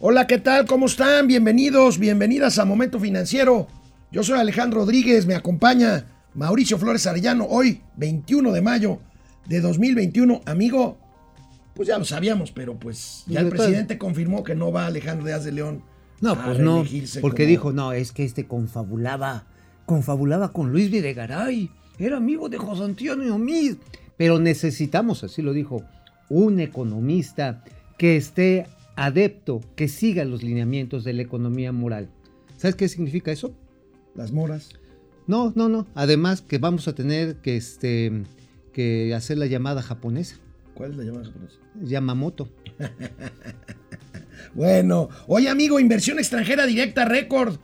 Hola, ¿qué tal? ¿Cómo están? Bienvenidos, bienvenidas a Momento Financiero. Yo soy Alejandro Rodríguez, me acompaña Mauricio Flores Arellano, hoy 21 de mayo de 2021. Amigo, pues ya lo sabíamos, pero pues ya el presidente confirmó que no va Alejandro Díaz de León. No, pues no, porque dijo, no, es que este confabulaba, confabulaba con Luis Videgaray, era amigo de José Antonio Mid. Pero necesitamos, así lo dijo, un economista que esté adepto, que siga los lineamientos de la economía moral. ¿Sabes qué significa eso? Las moras. No, no, no. Además que vamos a tener que, este, que hacer la llamada japonesa. ¿Cuál es la llamada japonesa? Yamamoto. bueno, oye amigo, inversión extranjera directa récord.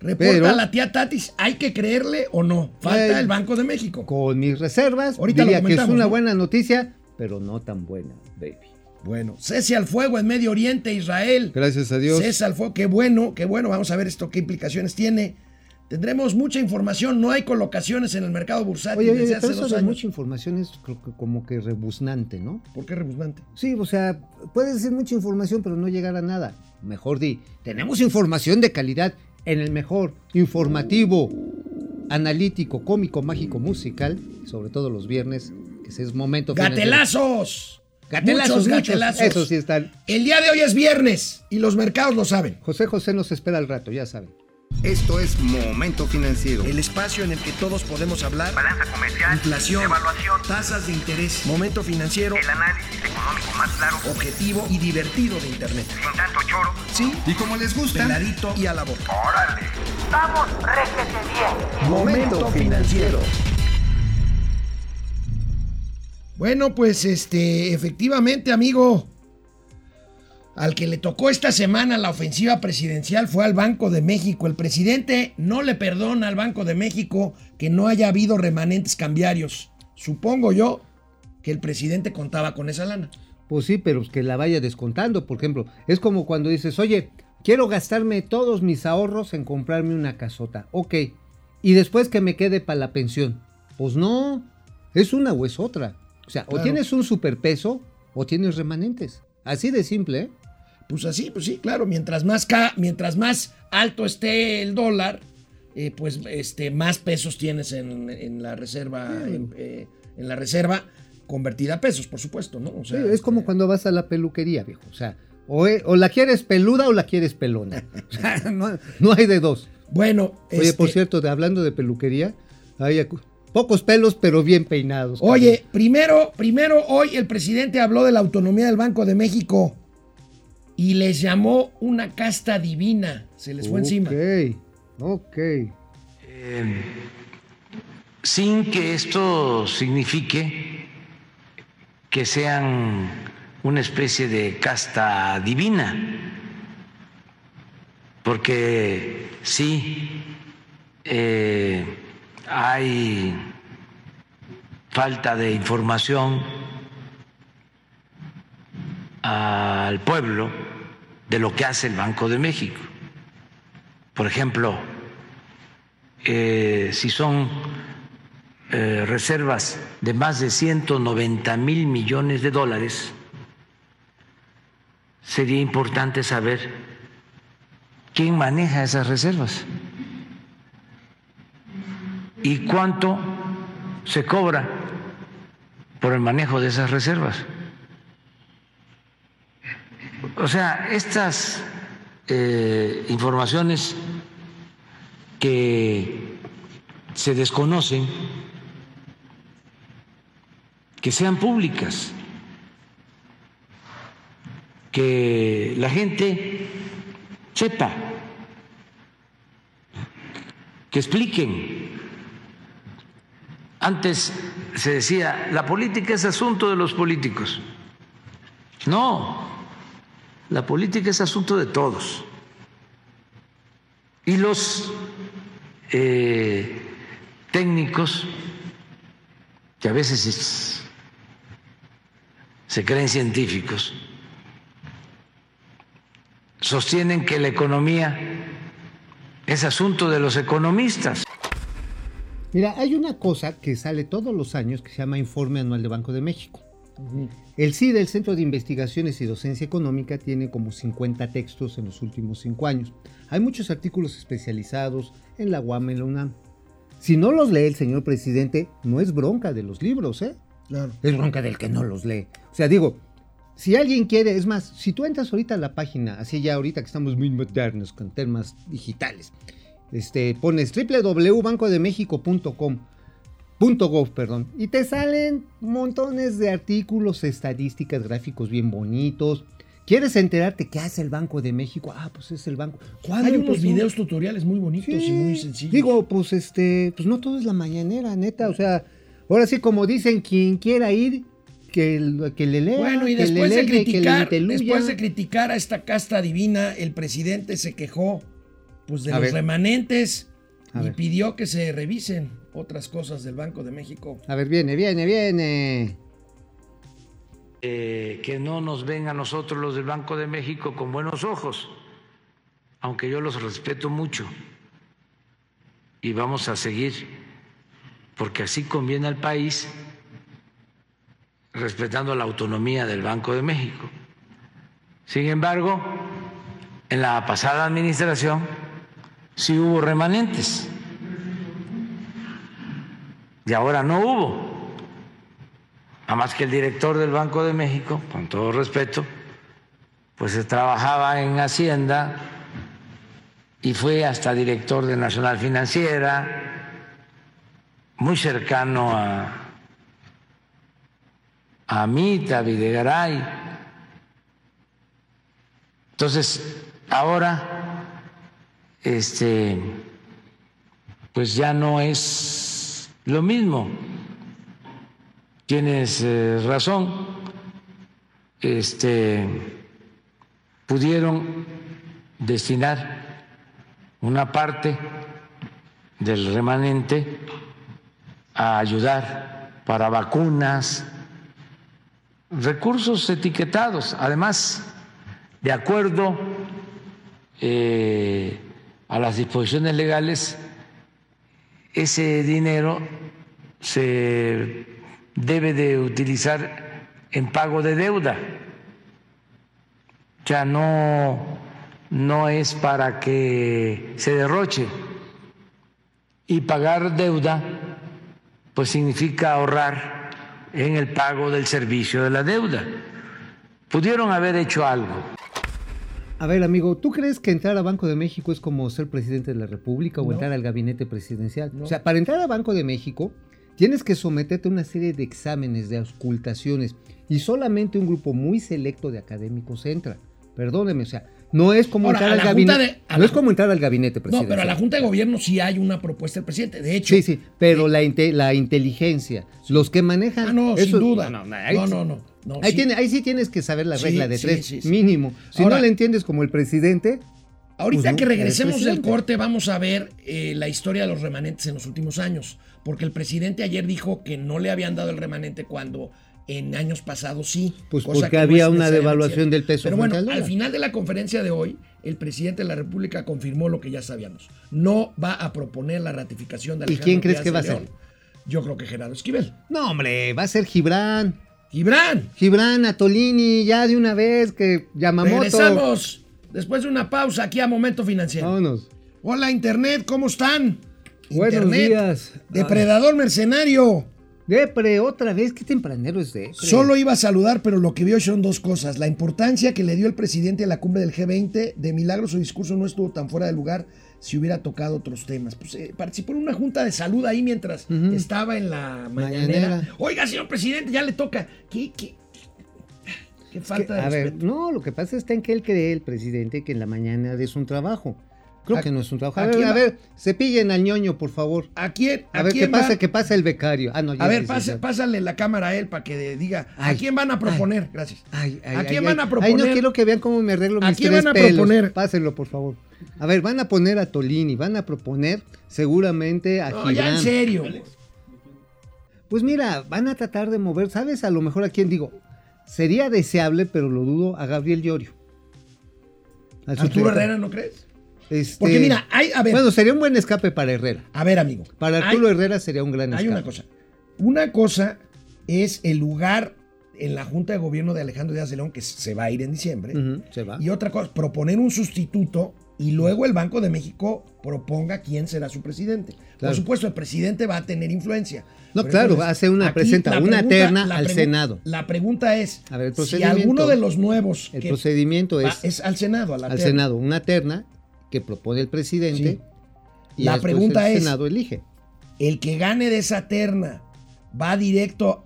Reporta la tía Tatis, ¿hay que creerle o no? Falta el Banco de México. Con mis reservas, Ahorita diría que es una buena noticia, pero no tan buena, baby. Bueno, cese al fuego en Medio Oriente, Israel. Gracias a Dios. Cese al fuego, qué bueno, qué bueno. Vamos a ver esto, qué implicaciones tiene. Tendremos mucha información, no hay colocaciones en el mercado bursátil oye, desde hace dos años. mucha información es creo que como que rebuznante, ¿no? ¿Por qué rebuznante? Sí, o sea, puede ser mucha información, pero no llegar a nada. Mejor di, tenemos información de calidad en el mejor informativo, analítico, cómico, mágico, musical, sobre todo los viernes, que es momento. ¡Gatelazos! Gatelazos, gatelazos. Eso sí están. El día de hoy es viernes y los mercados lo saben. José José nos espera al rato, ya saben. Esto es Momento Financiero. El espacio en el que todos podemos hablar. Balanza comercial. Inflación. Evaluación. Tasas de interés. Momento Financiero. El análisis económico más claro. Objetivo y divertido de Internet. Sin tanto choro. Sí. Y como les gusta. Peladito y a la boca. ¡Órale! ¡Vamos, réjete bien! Momento Financiero. Bueno, pues este, efectivamente, amigo. Al que le tocó esta semana la ofensiva presidencial fue al Banco de México. El presidente no le perdona al Banco de México que no haya habido remanentes cambiarios. Supongo yo que el presidente contaba con esa lana. Pues sí, pero que la vaya descontando. Por ejemplo, es como cuando dices, oye, quiero gastarme todos mis ahorros en comprarme una casota. Ok. Y después que me quede para la pensión. Pues no, es una o es otra. O sea, o tienes un superpeso o tienes remanentes. Así de simple, ¿eh? Pues así, pues sí, claro, mientras más, mientras más alto esté el dólar, eh, pues este, más pesos tienes en, la reserva, eh, en, la reserva convertida a pesos, por supuesto, ¿no? O sea, es como este cuando vas a la peluquería, viejo. O sea, o, eh, la quieres peluda o la quieres pelona. O sea, no, hay de dos. Bueno, Oye, por este cierto, hablando de peluquería, hay pocos pelos, pero bien peinados. Oye, primero, primero hoy el presidente habló de la autonomía del Banco de México y les llamó una casta divina. Se les fue encima. Ok, ok. Em, sin que esto signifique que sean una especie de casta divina, porque sí eh, hay falta de información al pueblo de lo que hace el Banco de México. Por ejemplo, eh, si son eh, reservas de más de 190 mil millones de dólares, sería importante saber quién maneja esas reservas y cuánto se cobra por el manejo de esas reservas. O sea, estas eh, informaciones que se desconocen, que sean públicas, que la gente sepa, que expliquen. Antes se decía, la política es asunto de los políticos. No, la política es asunto de todos. Y los eh, técnicos, que a veces se creen científicos, sostienen que la economía es asunto de los economistas. Mira, hay una cosa que sale todos los años que se llama Informe Anual de Banco de México. El CIDE, el Centro de Investigaciones y Docencia Económica, tiene como 50 textos en los últimos 5 años. Hay muchos artículos especializados en la UAM, en la UNAM. Si no los lee el señor presidente, no es bronca de los libros, ¿eh? Claro. Es bronca del que no los lee. O sea, digo, si alguien quiere, es más, si tú entras ahorita a la página, así ya ahorita que estamos muy modernos con temas digitales, este, pones www.bancodemexico.com .gov, perdón, y te salen montones de artículos, estadísticas, gráficos bien bonitos. ¿Quieres enterarte qué hace el Banco de México? Ah, pues es el banco. ¿Cuándo Hay unos empezó? videos tutoriales muy bonitos Sí. y muy sencillos. Digo, pues este, pues no todo es la mañanera, neta. O sea, ahora sí, como dicen, quien quiera ir, que, que le lea. Bueno, y que le después de leye, que le criticar, después de criticar a esta casta divina, el presidente se quejó pues de A los ver. remanentes A y ver. pidió que se revisen otras cosas del Banco de México. A ver, viene, viene, viene. eh, que no nos ven a nosotros los del Banco de México con buenos ojos, aunque yo los respeto mucho y vamos a seguir, porque así conviene al país, respetando la autonomía del Banco de México. Sin embargo, en la pasada administración sí hubo remanentes y ahora no hubo. Nada más que el director del Banco de México, con todo respeto, pues eh, trabajaba en Hacienda y fue hasta director de Nacional Financiera, muy cercano a, a Amita Videgaray. Entonces, ahora, este, pues ya no es lo mismo. Tienes eh, razón, este, pudieron destinar una parte del remanente a ayudar para vacunas, recursos etiquetados, además, de acuerdo eh, a las disposiciones legales, ese dinero se debe de utilizar en pago de deuda. Sea, no, no es para que se derroche. Y pagar deuda, pues significa ahorrar en el pago del servicio de la deuda. Pudieron haber hecho algo. A ver, amigo, ¿tú crees que entrar a Banco de México es como ser presidente de la República o No. entrar al gabinete presidencial? No. O sea, para entrar a Banco de México tienes que someterte a una serie de exámenes, de auscultaciones, y solamente un grupo muy selecto de académicos entra. Perdóneme, o sea, no es como Ahora, entrar al gabinete. de- no la es como entrar al gabinete No, presidencial. pero a la Junta de Gobierno sí hay una propuesta del presidente. De hecho, Sí, sí, pero la, inte- la inteligencia, los que manejan. Ah, no, eso- sin duda. No, No, no, no, no. No, Ahí, sí. tiene, ahí sí tienes que saber la Sí, regla de sí, tres, mínimo. Si Ahora- no le entiendes como el presidente, Ahorita Pues que regresemos del corte vamos a ver eh, la historia de los remanentes en los últimos años, porque el presidente ayer dijo que no le habían dado el remanente cuando en años pasados sí. Pues cosa porque que no había una devaluación del peso Pero bueno, al final de la conferencia de hoy, el presidente de la República confirmó lo que ya sabíamos. No va a proponer la ratificación de ¿Y Alejandro quién crees que va a León. Yo creo que Gerardo Esquivel. no, hombre, va a ser Gibran. Gibran, Gibran, Atolini, ya de una vez que Yamamoto. regresamos después de una pausa aquí a Momento Financiero. Vámonos. Hola Internet, ¿cómo están? Buenos Internet, días. Depredador mercenario. Depre, otra vez, qué tempranero es Depre. Solo iba a saludar, pero lo que vio son dos cosas. La importancia que le dio el presidente a la cumbre del G20. De milagro su discurso no estuvo tan fuera de lugar si hubiera tocado otros temas. Pues, eh, participó en una junta de salud ahí mientras estaba en la mañanera. Mañanera. Oiga, señor presidente, ya le toca. ¿Qué, qué, qué falta de a ver, no, lo que pasa está en que él cree, el presidente, que en la mañana es un trabajo. Creo ¿A- que no es un trabajo. a A ver, a ver, cepillen al ñoño, por favor. ¿A quién? A, ver qué quién pasa, va? qué pasa el becario. Ah, no, ya A ver, pase- pásale la cámara a él para que diga. ¿A Ay, quién van a proponer? Gracias. Ay, ay, ¿A ay, quién ay, van a ay, proponer? no quiero que vean cómo me arreglo ¿A mis quién tres van a pelos. proponer? Pásenlo, por favor. A ver, van a poner a Tolini, van a proponer seguramente a No, ya en serio. Pues mira, van a tratar de mover, ¿sabes? A lo mejor a quién digo. Sería deseable, pero lo dudo, a Gabriel Llorio. Al Arturo. Herrera, ¿no crees? Este, Porque mira, hay, a ver, Bueno, sería un buen escape para Herrera. a ver, amigo. Para Arturo hay, Herrera sería un gran hay escape. una cosa. Una cosa es el lugar en la Junta de Gobierno de Alejandro Díaz de León, que se va a ir en diciembre. Se va. Y otra cosa, proponer un sustituto y luego el Banco de México proponga quién será su presidente. Claro. Por supuesto, el presidente va a tener influencia. No, Pero claro, entonces, hace una- presenta una terna al Senado. La pregunta es, A ver, el si alguno de los nuevos El que procedimiento va- es, es al Senado, a la al terna. Senado una terna que propone el presidente Sí. y La pregunta el es- Senado elige. el que gane de esa terna va directo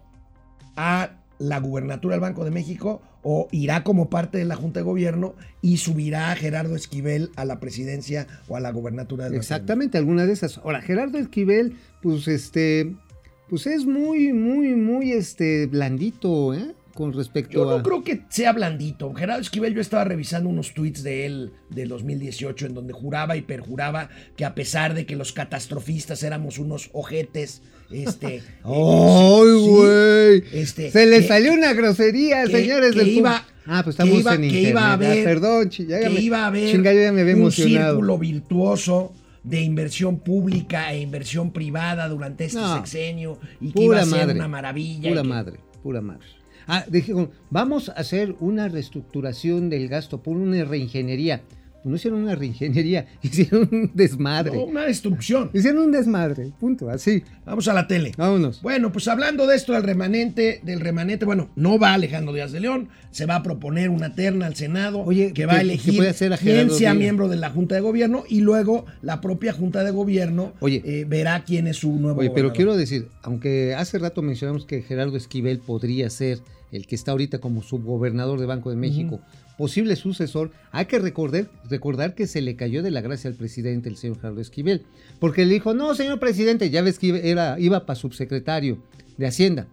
a la gubernatura del Banco de México o irá como parte de la Junta de Gobierno y subirá a Gerardo Esquivel a la presidencia o a la Banco de Exactamente, alguna de esas. Ahora, Gerardo Esquivel, pues este, pues es muy, muy, muy este blandito, ¿eh? Con respecto Yo a. no creo que sea blandito. Gerardo Esquivel, yo estaba revisando unos tweets de él del 2018 en donde juraba y perjuraba que a pesar de que los catastrofistas éramos unos ojetes, este... ¡Ay, sí, güey! este, Se le que- salió una grosería, que- señores que del iba-. Ah, pues que estamos iba- en que iba a Ah, haber- perdón, ya que me- iba a haber chinga, yo ya me había un emocionado. círculo virtuoso de inversión pública e inversión privada durante este No. sexenio y que iba a ser madre. una maravilla. Pura que- madre, pura madre. Ah, dijeron, vamos a hacer una reestructuración del gasto por una reingeniería. No hicieron una reingeniería, hicieron un desmadre. No, una destrucción. Hicieron un desmadre, punto, así. Vamos a la tele. Vámonos. Bueno, pues hablando de esto del remanente, del remanente, bueno, no va Alejandro Díaz de León, se va a proponer una terna al Senado Oye, que va a elegir puede hacer a quién Gerardo sea miembro de la Junta de Gobierno y luego la propia Junta de Gobierno Oye. eh, verá quién es su nuevo Oye, pero gobernador. quiero decir, aunque hace rato mencionamos que Gerardo Esquivel podría ser el que está ahorita como subgobernador de Banco de México, posible sucesor, hay que recordar, recordar que se le cayó de la gracia al presidente, el señor Gerardo Esquivel, porque le dijo, no, señor presidente, ya ves que era, iba para subsecretario de Hacienda.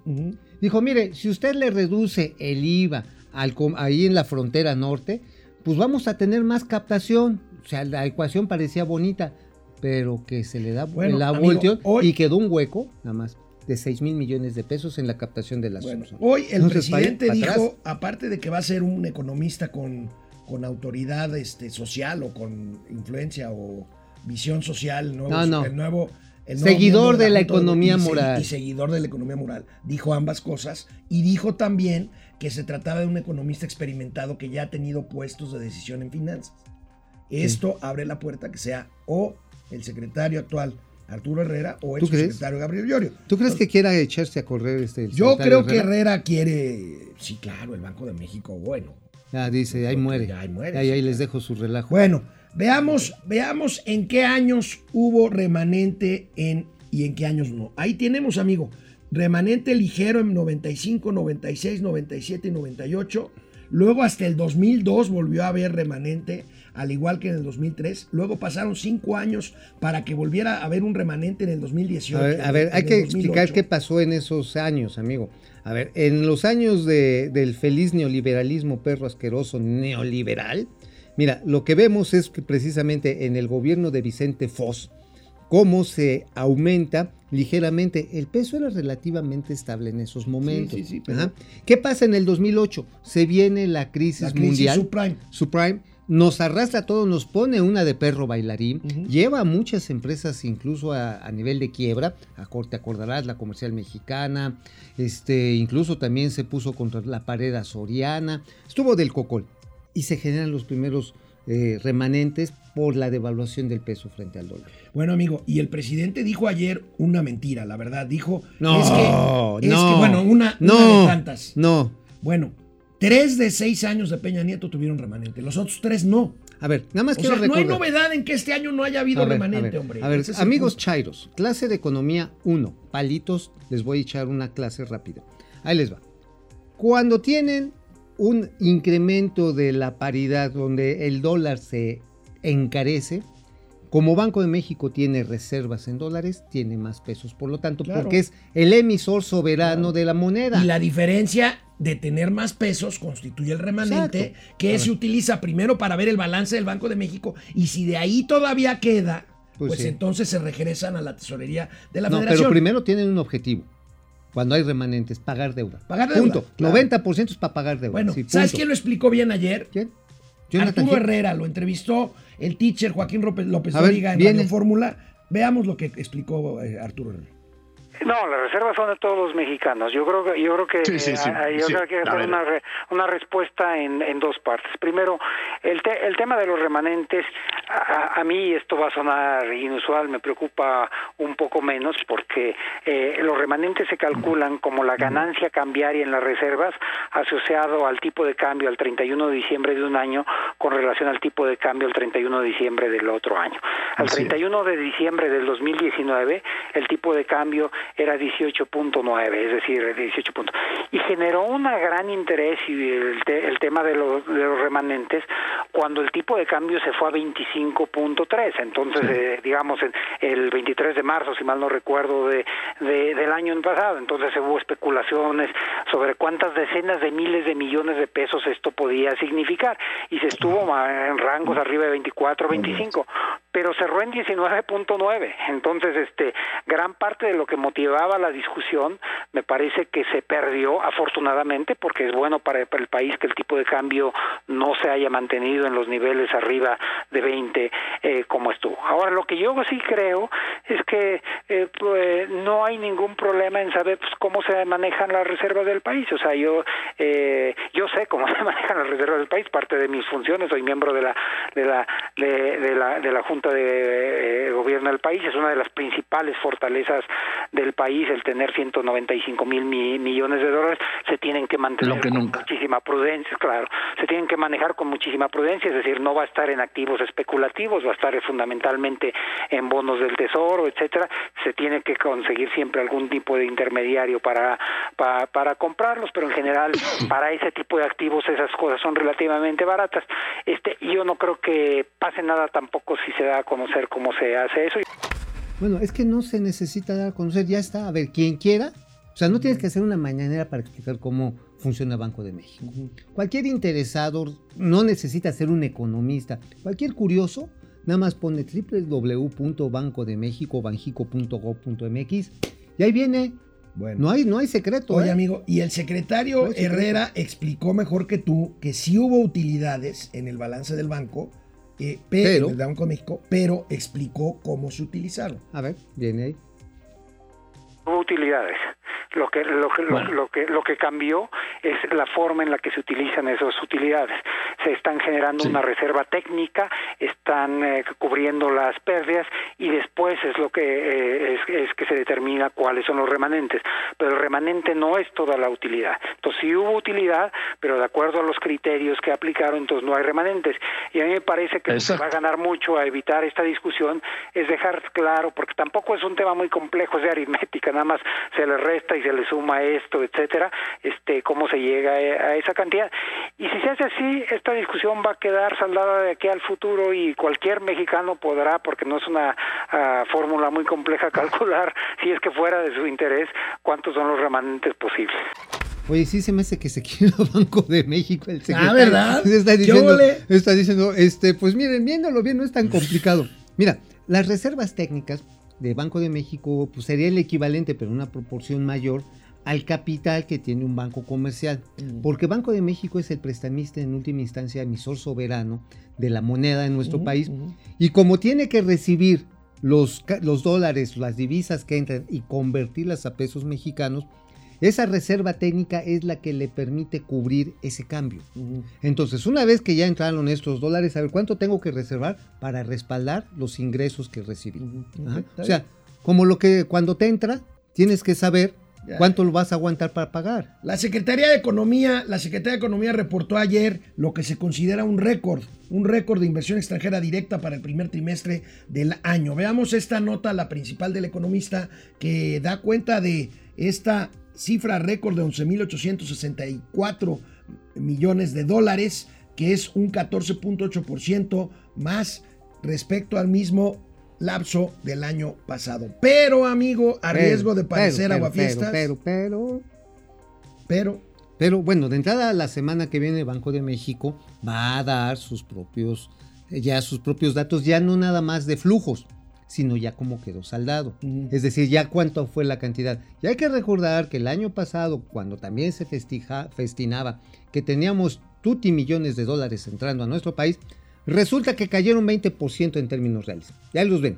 Dijo, mire, si usted le reduce el IVA al, ahí en la frontera norte, pues vamos a tener más captación. O sea, la ecuación parecía bonita, pero que se le da Bueno, la amigo, volteó hoy- y quedó un hueco, nada más, de 6 mil millones de pesos en la captación de las Bueno, hoy el Entonces, presidente dijo, atrás. aparte de que va a ser un economista con, con autoridad este, social o con influencia o visión social, el nuevo, No, no. el nuevo el nuevo Seguidor de la economía y moral. Y seguidor de la economía moral. Dijo ambas cosas y dijo también que se trataba de un economista experimentado que ya ha tenido puestos de decisión en finanzas. Esto abre la puerta que sea o el secretario actual Arturo Herrera o el secretario Gabriel Llorio. ¿Tú crees que quiera echarse a correr este Yo creo que Herrera? Quiere, sí, claro, el Banco de México, bueno. Ya dice, ahí muere. ya ahí muere, Ahí, les dejo su relajo. Bueno, veamos, veamos en qué años hubo remanente en y en qué años no. Ahí tenemos, amigo, remanente ligero en 95, 96, 97 y 98. Luego hasta el 2002 volvió a haber remanente, al igual que en el 2003. Luego pasaron cinco años para que volviera a haber un remanente en el 2018. A ver, a ver, hay que explicar 2008. qué pasó en esos años, amigo. A ver, en los años de- del feliz neoliberalismo perro asqueroso neoliberal, mira, lo que vemos es que precisamente en el gobierno de Vicente Fox, cómo se aumenta ligeramente. El peso era relativamente estable en esos momentos. sí, sí, pero- Ajá. ¿Qué pasa en el 2008? Se viene la crisis, La crisis mundial subprime. subprime nos arrastra a todos, nos pone una de perro bailarín, lleva a muchas empresas incluso a, a nivel de quiebra, a corte acordarás, la comercial mexicana, este, incluso también se puso contra la pared Soriana, estuvo del cocol y se generan los primeros eh, remanentes por la devaluación del peso frente al dólar. Bueno, amigo, y el presidente dijo ayer una mentira, la verdad. Dijo, No, es que, es no, que, bueno, una, una no, de tantas. No, Bueno, tres de seis años de Peña Nieto tuvieron remanente, los otros tres no. a ver, nada más O quiero sea, no hay recordar. novedad en que este año no haya habido ver, remanente, a ver, hombre. A ver, es amigos. Chairos, clase de economía 1, palitos, les voy a echar una clase rápida. Ahí les va. Cuando tienen un incremento de la paridad donde el dólar se encarece, como Banco de México tiene reservas en dólares, tiene más pesos, por lo tanto, Claro. porque es el emisor soberano Claro. de la moneda. Y la diferencia de tener más pesos constituye el remanente, Exacto. que se utiliza primero para ver el balance del Banco de México y si de ahí todavía queda, Pues pues, sí. entonces se regresan a la tesorería de la no, federación. pero primero tienen un objetivo. Cuando hay remanentes, pagar deuda. Pagar deuda, Punto. claro. 90% es para pagar deuda. Bueno, Sí, ¿sabes quién lo explicó bien ayer? ¿Quién? Jonathan Arturo. Herrera lo entrevistó el teacher Joaquín López, López A ver, Dóriga en Fórmula. Veamos lo que explicó eh, Arturo Herrera. No, las reservas son de todos los mexicanos. Yo creo que yo creo que Sí, sí, sí, eh, yo creo que hay una re- una respuesta en, en dos partes. Primero, el te- el tema de los remanentes a, a mí esto va a sonar inusual, me preocupa un poco menos porque eh, los remanentes se calculan como la ganancia cambiaria en las reservas asociado al tipo de cambio al 31 de diciembre de un año con relación al tipo de cambio al 31 de diciembre del otro año. Al Así es. 31 de diciembre del 2019 el tipo de cambio era 18.9, es decir, 18 puntos. Y generó un gran interés y el, te- el tema de los, de los remanentes cuando el tipo de cambio se fue a 25.3. Entonces, eh, digamos, en- el 23 de marzo, si mal no recuerdo, de, de- del año pasado. Entonces hubo especulaciones sobre cuántas decenas de miles de millones de pesos esto podía significar. Y se estuvo en rangos arriba de 24, 25 pero cerró en 19.9. Entonces, este, gran parte de lo que motivaba la discusión me parece que se perdió afortunadamente porque es bueno para, para el país que el tipo de cambio no se haya mantenido en los niveles arriba de 20 eh, como estuvo. Ahora, lo que yo sí creo es que eh, pues, no hay ningún problema en saber pues, cómo se manejan las reservas del país. O sea, yo eh, yo sé cómo se manejan las reservas del país, parte de mis funciones, soy miembro de la de la de, de la de la Junta de eh, Gobierno del país, es una de las principales fortalezas del país el tener 195 mil mi- millones de dólares, se tienen que mantener que con muchísima prudencia, claro, se tienen que manejar con muchísima prudencia, es decir, no va a estar en activos especulativos, va a estar fundamentalmente en bonos del tesoro, etcétera, se tiene que conseguir siempre algún tipo de intermediario para, para, para comprarlos, pero en general para ese tipo de activos esas cosas son relativamente baratas. Este, yo no creo que pase nada tampoco si se da a conocer cómo se hace eso. Bueno, es que no se necesita dar a conocer, ya está. A ver, quien quiera. O sea, no tienes que hacer una mañanera para explicar cómo funciona Banco de México. Cualquier interesado no necesita ser un economista. Cualquier curioso, nada más pone www.bancodemexico.banjico.gov.mx y ahí viene. Bueno. No hay, no hay secreto. Oye, ¿eh? amigo, y el secretario No, Herrera explicó mejor que tú que sí hubo utilidades en el balance del banco, eh, pero, Pero- México, pero explicó cómo se utilizaron. A ver, viene ahí. Hubo utilidades. Lo que, lo, que, lo- lo que, lo que cambió es la forma en la que se utilizan esas utilidades. Se están generando Sí. una reserva técnica, están eh, cubriendo las pérdidas y después es lo que eh, es, es que se determina cuáles son los remanentes. Pero el remanente no es toda la utilidad. Entonces sí hubo utilidad, pero de acuerdo a los criterios que aplicaron, entonces no hay remanentes. Y a mí me parece que Exacto. va a ganar mucho a evitar esta discusión es dejar claro, porque tampoco es un tema muy complejo, es de aritmética, nada más se le resta y se le suma esto, etcétera, este, cómo se llega a, a esa cantidad. Y si se hace así, esta discusión va a quedar saldada de aquí al futuro y cualquier mexicano podrá, porque no es una ah, fórmula muy compleja calcular, si es que fuera de su interés, cuántos son los remanentes posibles. Oye, sí se me hace que se quiere el Banco de México el secretario. ¿verdad? Está ¿Qué diciendo, ole? está diciendo, este, pues miren, viéndolo bien, no es tan complicado. Mira, las reservas técnicas de Banco de México pues sería el equivalente, pero en una proporción mayor, al capital que tiene un banco comercial. Porque Banco de México es el prestamista en última instancia emisor soberano de la moneda en nuestro país. Y como tiene que recibir los, los dólares, las divisas que entran y convertirlas a pesos mexicanos, esa reserva técnica es la que le permite cubrir ese cambio. Entonces, una vez que ya entraron estos dólares, a ver cuánto tengo que reservar para respaldar los ingresos que recibí. Está O sea, como lo que cuando te entra, tienes que saber Ya. cuánto lo vas a aguantar para pagar. La Secretaría de Economía, la Secretaría de Economía reportó ayer lo que se considera un récord, un récord de inversión extranjera directa para el primer trimestre del año. Veamos esta nota, la principal del economista, que da cuenta de esta cifra récord de 11.864 millones de dólares, que es un 14.8% más respecto al mismo lapso del año pasado. Pero, amigo, a Pero, riesgo de parecer pero, aguafiestas, Pero, pero, pero, pero Pero bueno, de entrada la semana que viene Banco de México va a dar sus propios, eh, ya sus propios datos, ya no nada más de flujos, sino ya cómo quedó saldado. Ujú. Es decir, ya cuánto fue la cantidad. Y hay que recordar que el año pasado, cuando también se festija, festinaba que teníamos tuti millones de dólares entrando a nuestro país, resulta que cayeron 20% en términos reales. Ya los ven.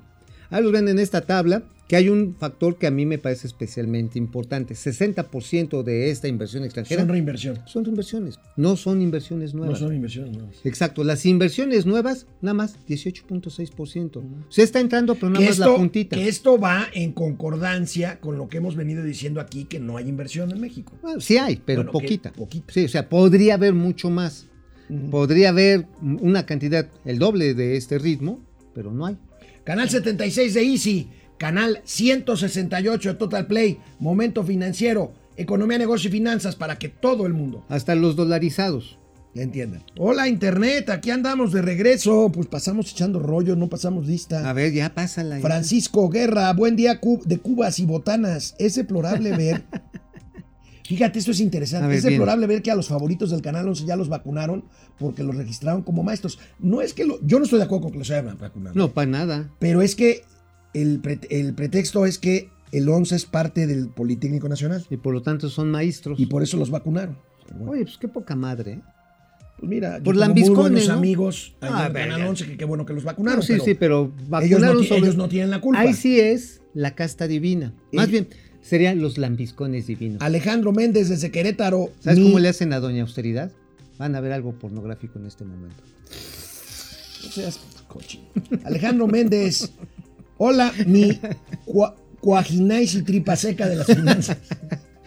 Ahí los ven en esta tabla. que hay un factor que a mí me parece especialmente importante. 60% de esta inversión extranjera Son reinversión. son reinversiones, no son inversiones No nuevas. son inversiones nuevas. Exacto, las inversiones nuevas, nada más 18.6%. Se está entrando, pero nada Que más la esto, puntita. que esto va en concordancia con lo que hemos venido diciendo aquí, que no hay inversión en México. Bueno, sí hay, pero Bueno, poquita. poquita. Sí, o sea, podría haber mucho más. Podría haber una cantidad, el doble de este ritmo, pero no hay. Canal 76 de Easy, canal 168 de Total Play, Momento Financiero, Economía, Negocio y Finanzas para que todo el mundo Hasta los dolarizados. le entienda. Hola Internet, aquí andamos de regreso, pues pasamos echando rollo, no pasamos lista. A ver, ya pásala. ya. Francisco Guerra, buen día de cubas y botanas. Es deplorable ver. Fíjate, esto es interesante. ver, es deplorable ver que a los favoritos del Canal 11 ya los vacunaron porque los registraron como maestros. No es que lo, yo no estoy de acuerdo con que los hayan vacunado. No, para nada. Pero es que el, pre- el pretexto es que el 11 es parte del Politécnico Nacional Y por lo tanto son maestros. y por eso los vacunaron. Bueno, Oye, pues qué poca madre. ¿eh? pues mira, yo por tengo muy buenos ¿no? amigos Ah, en el Canal verga. 11 que qué bueno que los vacunaron. No, sí, pero sí, pero ellos, no, vacunaron sobre- ellos no tienen la culpa. Ahí sí es la casta divina. Más Y- bien, serían los lambiscones divinos. Alejandro Méndez desde Querétaro. ¿Sabes mi- cómo le hacen a Doña Austeridad? Van a ver algo pornográfico en este momento. No seas cochino. Alejandro Méndez. Hola, mi cua, cuajinais y tripa seca de las finanzas.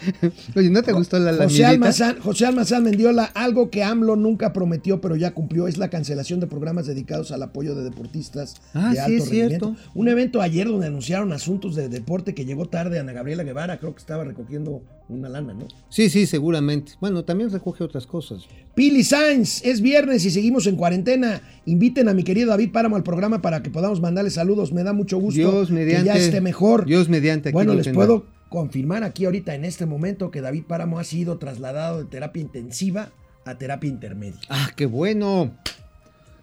Oye, ¿no te gustó la José lamidita? Almazán, José Almazán Mendiola, algo que AMLO nunca prometió, pero ya cumplió, es la cancelación de programas dedicados al apoyo de deportistas Ah, de sí, alto es cierto. rendimiento. Un evento ayer donde anunciaron asuntos de deporte que llegó tarde Ana Gabriela Guevara, creo que estaba recogiendo una lana, ¿no? Sí, sí, seguramente. Bueno, también recoge otras cosas. Pili Sainz, es viernes y seguimos en cuarentena. Inviten a mi querido David Páramo al programa para que podamos mandarle saludos. Me da mucho gusto Dios mediante. que ya esté mejor. Dios mediante. aquí Bueno, les tendrá. puedo confirmar aquí ahorita en este momento que David Páramo ha sido trasladado de terapia intensiva a terapia intermedia. Ah, qué bueno.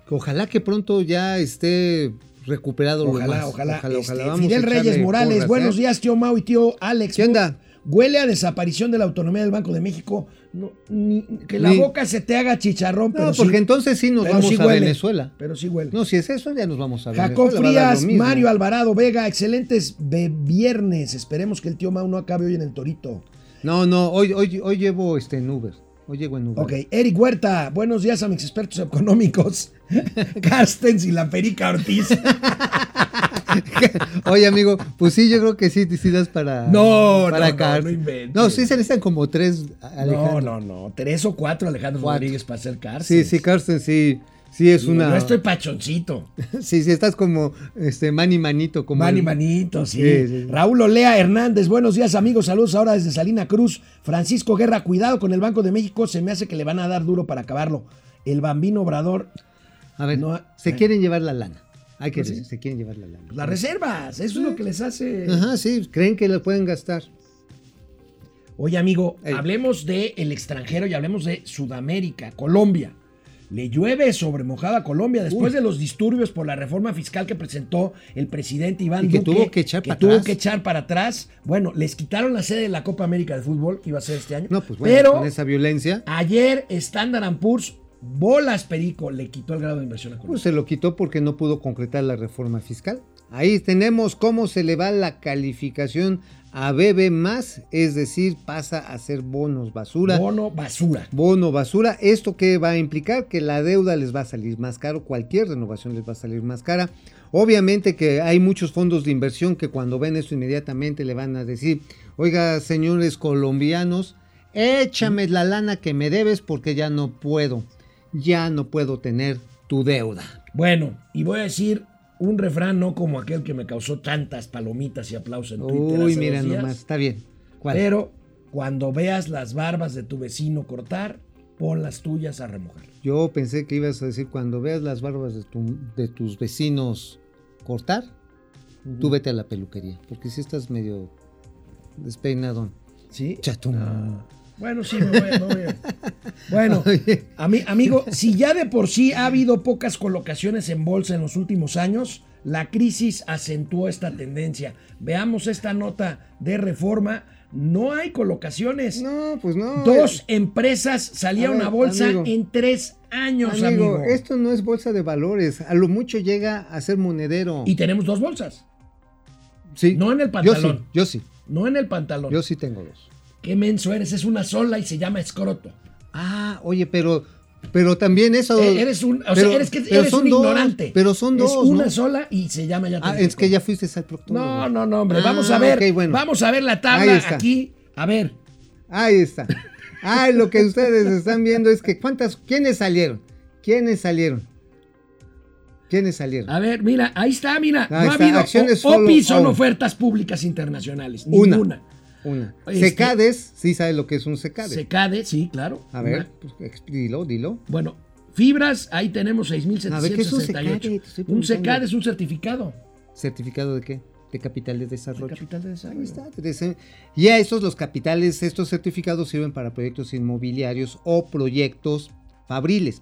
Ojalá que pronto ya esté recuperado lo Ojalá, más. ojalá. Este, Vamos Fidel Reyes Morales, porras, buenos ¿eh? días, tío Mau y tío Alex. ¿Qué onda? Huele a desaparición de la autonomía del Banco de México. No, ni- que la boca se te haga chicharrón, pero No, sí- porque entonces sí nos vamos sí a huele, Venezuela. Pero sí huele. No, si es eso, ya nos vamos a Jacob Venezuela. lo Frías. Mario Alvarado Vega, excelentes viernes. Esperemos que el tío Mau no acabe hoy en el Torito. No, no, hoy, hoy, hoy llevo este en Uber. Hoy llego en Uber. Ok, Eric Huerta, buenos días a mis expertos económicos. Carstens y la Perica Ortiz. Oye, amigo, pues sí, yo creo que sí, sí das para. No, para no, no, no. No, sí se necesitan como tres, No, Alejandro. no, no. Tres o cuatro Alejandro Cuatro. Rodríguez para hacer Sí, Carstens. sí, Carsten, sí. Sí, es una. Yo estoy pachoncito. Sí, sí, estás como este mani manito. Como Mani el- manito, sí. Sí, sí, sí. Raúl Olea Hernández, buenos días amigos, saludos ahora desde Salina Cruz. Francisco Guerra, cuidado con el Banco de México, se me hace que le van a dar duro para acabarlo. El bambino Obrador, A ver, No, se eh. quieren llevar la lana. Hay que Pues sí. se quieren llevar la lana. las reservas, eso es lo que les hace. Ajá, sí, creen que la pueden gastar. Oye, amigo, Ey. hablemos de el extranjero y hablemos de Sudamérica, Colombia. Le llueve sobre mojada a Colombia después de los disturbios por la reforma fiscal que presentó el presidente Iván Y que Duque, tuvo que echar para tuvo atrás. que echar para atrás. Bueno, les quitaron la sede de la Copa América de Fútbol que iba a ser este año. No, pues bueno, pero con esa violencia, ayer Standard Poor's bolas perico le quitó el grado de inversión a Colombia. pues se lo quitó porque no pudo concretar la reforma fiscal. Ahí tenemos cómo se le va la calificación a BB más, es decir, pasa a ser bonos basura. Bono basura. bono basura. ¿Esto qué va a implicar? Que la deuda les va a salir más caro, cualquier renovación les va a salir más cara. Obviamente que hay muchos fondos de inversión que cuando ven esto inmediatamente le van a decir, oiga, señores colombianos, échame la lana que me debes porque ya no puedo, ya no puedo tener tu deuda. Bueno, y voy a decir un refrán no como aquel que me causó tantas palomitas y aplausos en Twitter. Uy, hace mira dos días. nomás, está bien. ¿Cuál? Pero cuando veas las barbas de tu vecino cortar, pon las tuyas a remojar. Yo pensé que ibas a decir, cuando veas las barbas de, tu- de tus vecinos cortar, tú vete a la peluquería, porque si estás medio despeinadón. ¿Sí? Chato. Bueno, sí, me voy, me voy Bueno, amigo, si ya de por sí ha habido pocas colocaciones en bolsa en los últimos años, la crisis acentuó esta tendencia. Veamos esta nota de reforma. No hay colocaciones. No, pues no. Dos empresas salieron A bolsa amigo. en tres años, amigo, amigo. esto no es bolsa de valores. A lo mucho llega a ser monedero. Y tenemos dos bolsas. Sí. No en el Yo pantalón. sí, yo sí. No en el pantalón. Yo sí tengo dos. Qué menso eres, es una sola y se llama escroto. Ah, oye, pero, pero también eso. Eh, eres un, o pero- sea, eres que eres son un dos, ignorante. pero son dos. Es una ¿no? sola y se llama ya. Ah, es que ya fuiste al proctólogo. No, no, no, hombre. Ah, vamos a ver. bueno. Vamos a ver la tabla aquí. A ver. Ahí está. Ay, lo que ustedes están viendo es que cuántas, ¿quiénes salieron? ¿Quiénes salieron? ¿Quiénes salieron? A ver, mira, ahí está, mira. Ahí no ha habido. o- OPI son ofertas públicas internacionales. Una. Ninguna. Una. Este- Secades, sí sabe lo que es un secades. Secade, sí, claro. A ver, Una. pues, dilo, dilo. Bueno, fibras, ahí tenemos A ver, ¿qué es un 6.768. secade? Un secade es un certificado ¿Certificado de qué? De capital de de desarrollo. capital de Ahí desarrollo. está. Teresa. Y a estos los capitales, estos certificados sirven para proyectos inmobiliarios o proyectos fabriles.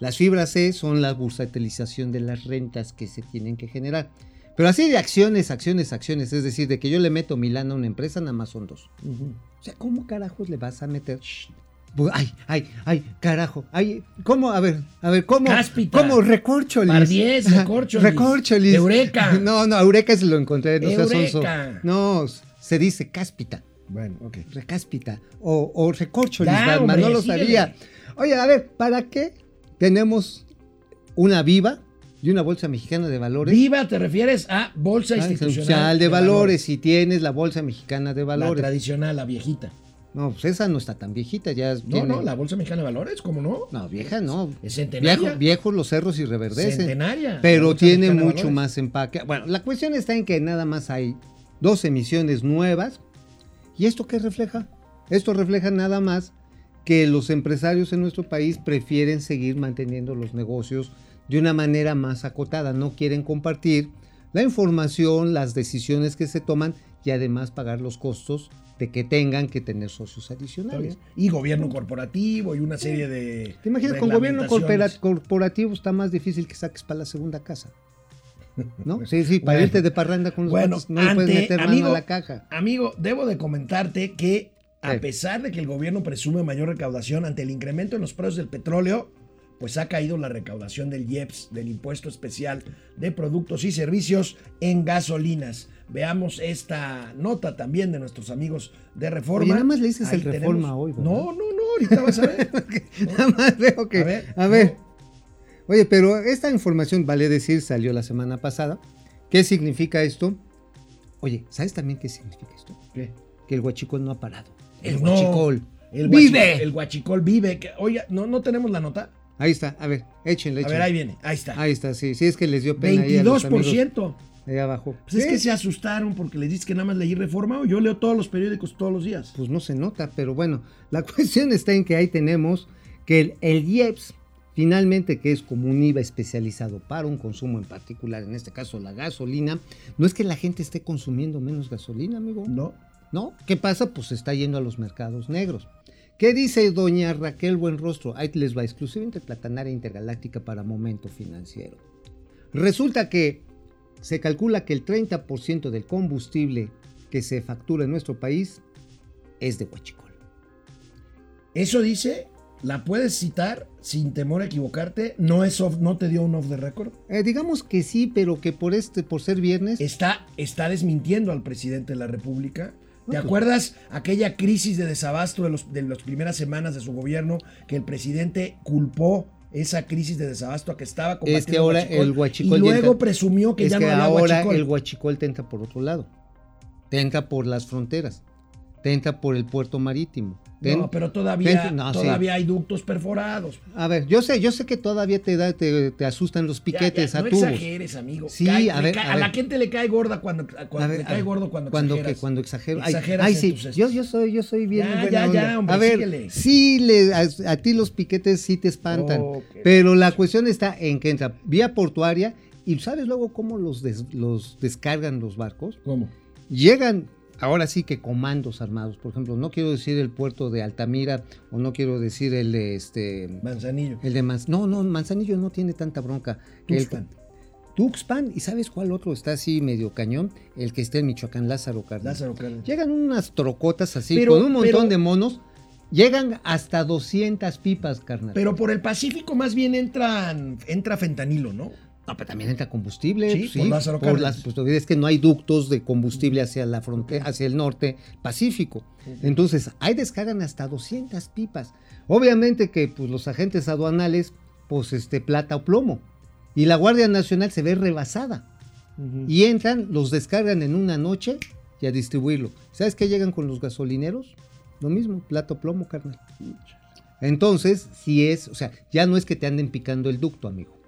Las fibras C son la bursatilización de las rentas que se tienen que generar. Pero así de acciones, acciones, acciones, es decir, de que yo le meto Milán a una empresa, nada más son dos. O sea, ¿cómo carajos le vas a meter? Shh. Bu- Ay, ay, ay, carajo. Ay, ¿cómo? A ver, a ver, ¿cómo? Cáspita. ¿Cómo? Recorcholis. Pardiez, recorcholis. Recorcholis. Eureka. No, no, Eureka se lo encontré, no. Eureka. No, se dice cáspita, Bueno, ok. recáspita o, o recorcholis, Ya, Batman, hombre, no lo sabía. Oye, a ver, ¿para qué tenemos una viva y una bolsa mexicana de valores? Viva, te refieres a Bolsa Ah, Institucional de, valores, si tienes la bolsa mexicana de La valores. tradicional, la viejita. No, pues esa no está tan viejita, ya No, no, la Bolsa Mexicana de Valores, ¿cómo no? No, vieja no. Es centenaria. Viejo- viejos los cerros y reverdecen. Centenaria. La Pero tiene Mexicana de mucho más empaque. Bueno, la cuestión está en que nada más hay dos emisiones nuevas. ¿Y esto qué refleja? Esto refleja nada más que los empresarios en nuestro país prefieren seguir manteniendo los negocios de una manera más acotada. No quieren compartir la información, las decisiones que se toman y además pagar los costos de que tengan que tener socios adicionales. Y gobierno corporativo y una serie de. ¿Te imaginas? Con gobierno corporativo está más difícil que saques para la segunda casa. ¿No? Sí, sí, para Bueno. irte de parranda con los Bueno, no le puedes meter mano amigo, a la caja. Amigo, debo de comentarte que a pesar de que el gobierno presume mayor recaudación ante el incremento en los precios del petróleo, pues ha caído la recaudación del IEPS, del impuesto especial de productos y servicios en gasolinas. Veamos esta nota también de nuestros amigos de Reforma. Oye, nada más le dices Ahí el Reforma hoy, ¿verdad? No, no, no, ahorita vas a ver. Nada más veo que. A ver, a ver. no. Oye, pero esta información, vale decir, salió la semana pasada. ¿Qué significa esto? Oye, ¿sabes también qué significa esto? ¿Qué? Que el huachicol no ha parado. El No, huachicol. El ¡Vive! El guachicol vive. Oye, ¿no, ¿no tenemos la nota? Ahí está, a ver, échenle, A échenle. ver, ahí viene. Ahí está. Ahí está, sí, sí, es que les dio pena ahí a los amigos 22%. ahí abajo. Pues es que se asustaron porque les dices que nada más leí Reforma o yo leo todos los periódicos todos los días. pues no se nota, pero bueno, la cuestión está en que ahí tenemos que el, el IEPS, finalmente, que es como un IVA especializado para un consumo en particular, en este caso la gasolina, no es que la gente esté consumiendo menos gasolina, amigo. No. ¿No? ¿Qué pasa? Pues está yendo a los mercados negros. ¿Qué dice doña Raquel Buenrostro? Ahí les va, exclusivamente Platanaria Intergaláctica para Momento Financiero. Resulta que se calcula que el 30% del combustible que se factura en nuestro país es de huachicol. Eso dice, la puedes citar sin temor a equivocarte. No es off- no te dio un off the record. Eh, digamos que sí, pero que por este, por ser viernes, Está, está desmintiendo al presidente de la República. ¿Te acuerdas aquella crisis de desabasto de, los, de las primeras semanas de su gobierno que el presidente culpó esa crisis de desabasto a que estaba combatiendo es que ahora el huachicol y luego entra- presumió que ya que no había ahora huachicol. el huachicol te entra por otro lado. Te entra por las fronteras. Te entra por el puerto marítimo. No, pero todavía, entra- no, sí. todavía hay ductos perforados. A ver, yo sé, yo sé que todavía te da, te, te asustan los piquetes Ya, ya, a no tubos. exageres, amigo. Sí, Cae- a le ver, cae- a a la ver. gente le cae gorda cuando, cuando ver, le cae gordo cuando cuando exageras. que cuando exagero. Ay, Exageras ay, sí, yo, yo soy, yo soy bien Ya, ya, ya, hombre, A ver, síguele. sí, le, a, a ti los piquetes sí te espantan. Pero la cuestión está en que entra vía portuaria y ¿sabes luego cómo los, des- los descargan los barcos? ¿Cómo? Llegan, ahora sí que comandos armados, por ejemplo, no quiero decir el puerto de Altamira o no quiero decir el de este... Manzanillo. El de Manz- no, no, Manzanillo no tiene tanta bronca. El- Tuxpan. Tuxpan, ¿y sabes cuál otro está así medio cañón? El que está en Michoacán, Lázaro Cárdenas. Lázaro Cárdenas. Llegan unas trocotas así, Pero- con un montón pero- de monos. Llegan hasta 200 pipas, carnal. Pero por el Pacífico más bien entran, entra fentanilo, ¿no? No, pero también entra combustible. Sí, pues por Lázaro por Cárdenas. las, pues, es que no hay ductos de combustible hacia la frontera, hacia el norte Pacífico. Entonces, ahí descargan hasta 200 pipas. Obviamente que pues, los agentes aduanales, pues este plata o plomo. Y la Guardia Nacional se ve rebasada. Y entran, los descargan en una noche y a distribuirlo. ¿Sabes qué llegan con los gasolineros? Lo mismo, plata o plomo, carnal. Entonces, si es, o sea, ya no es que te anden picando el ducto, amigo.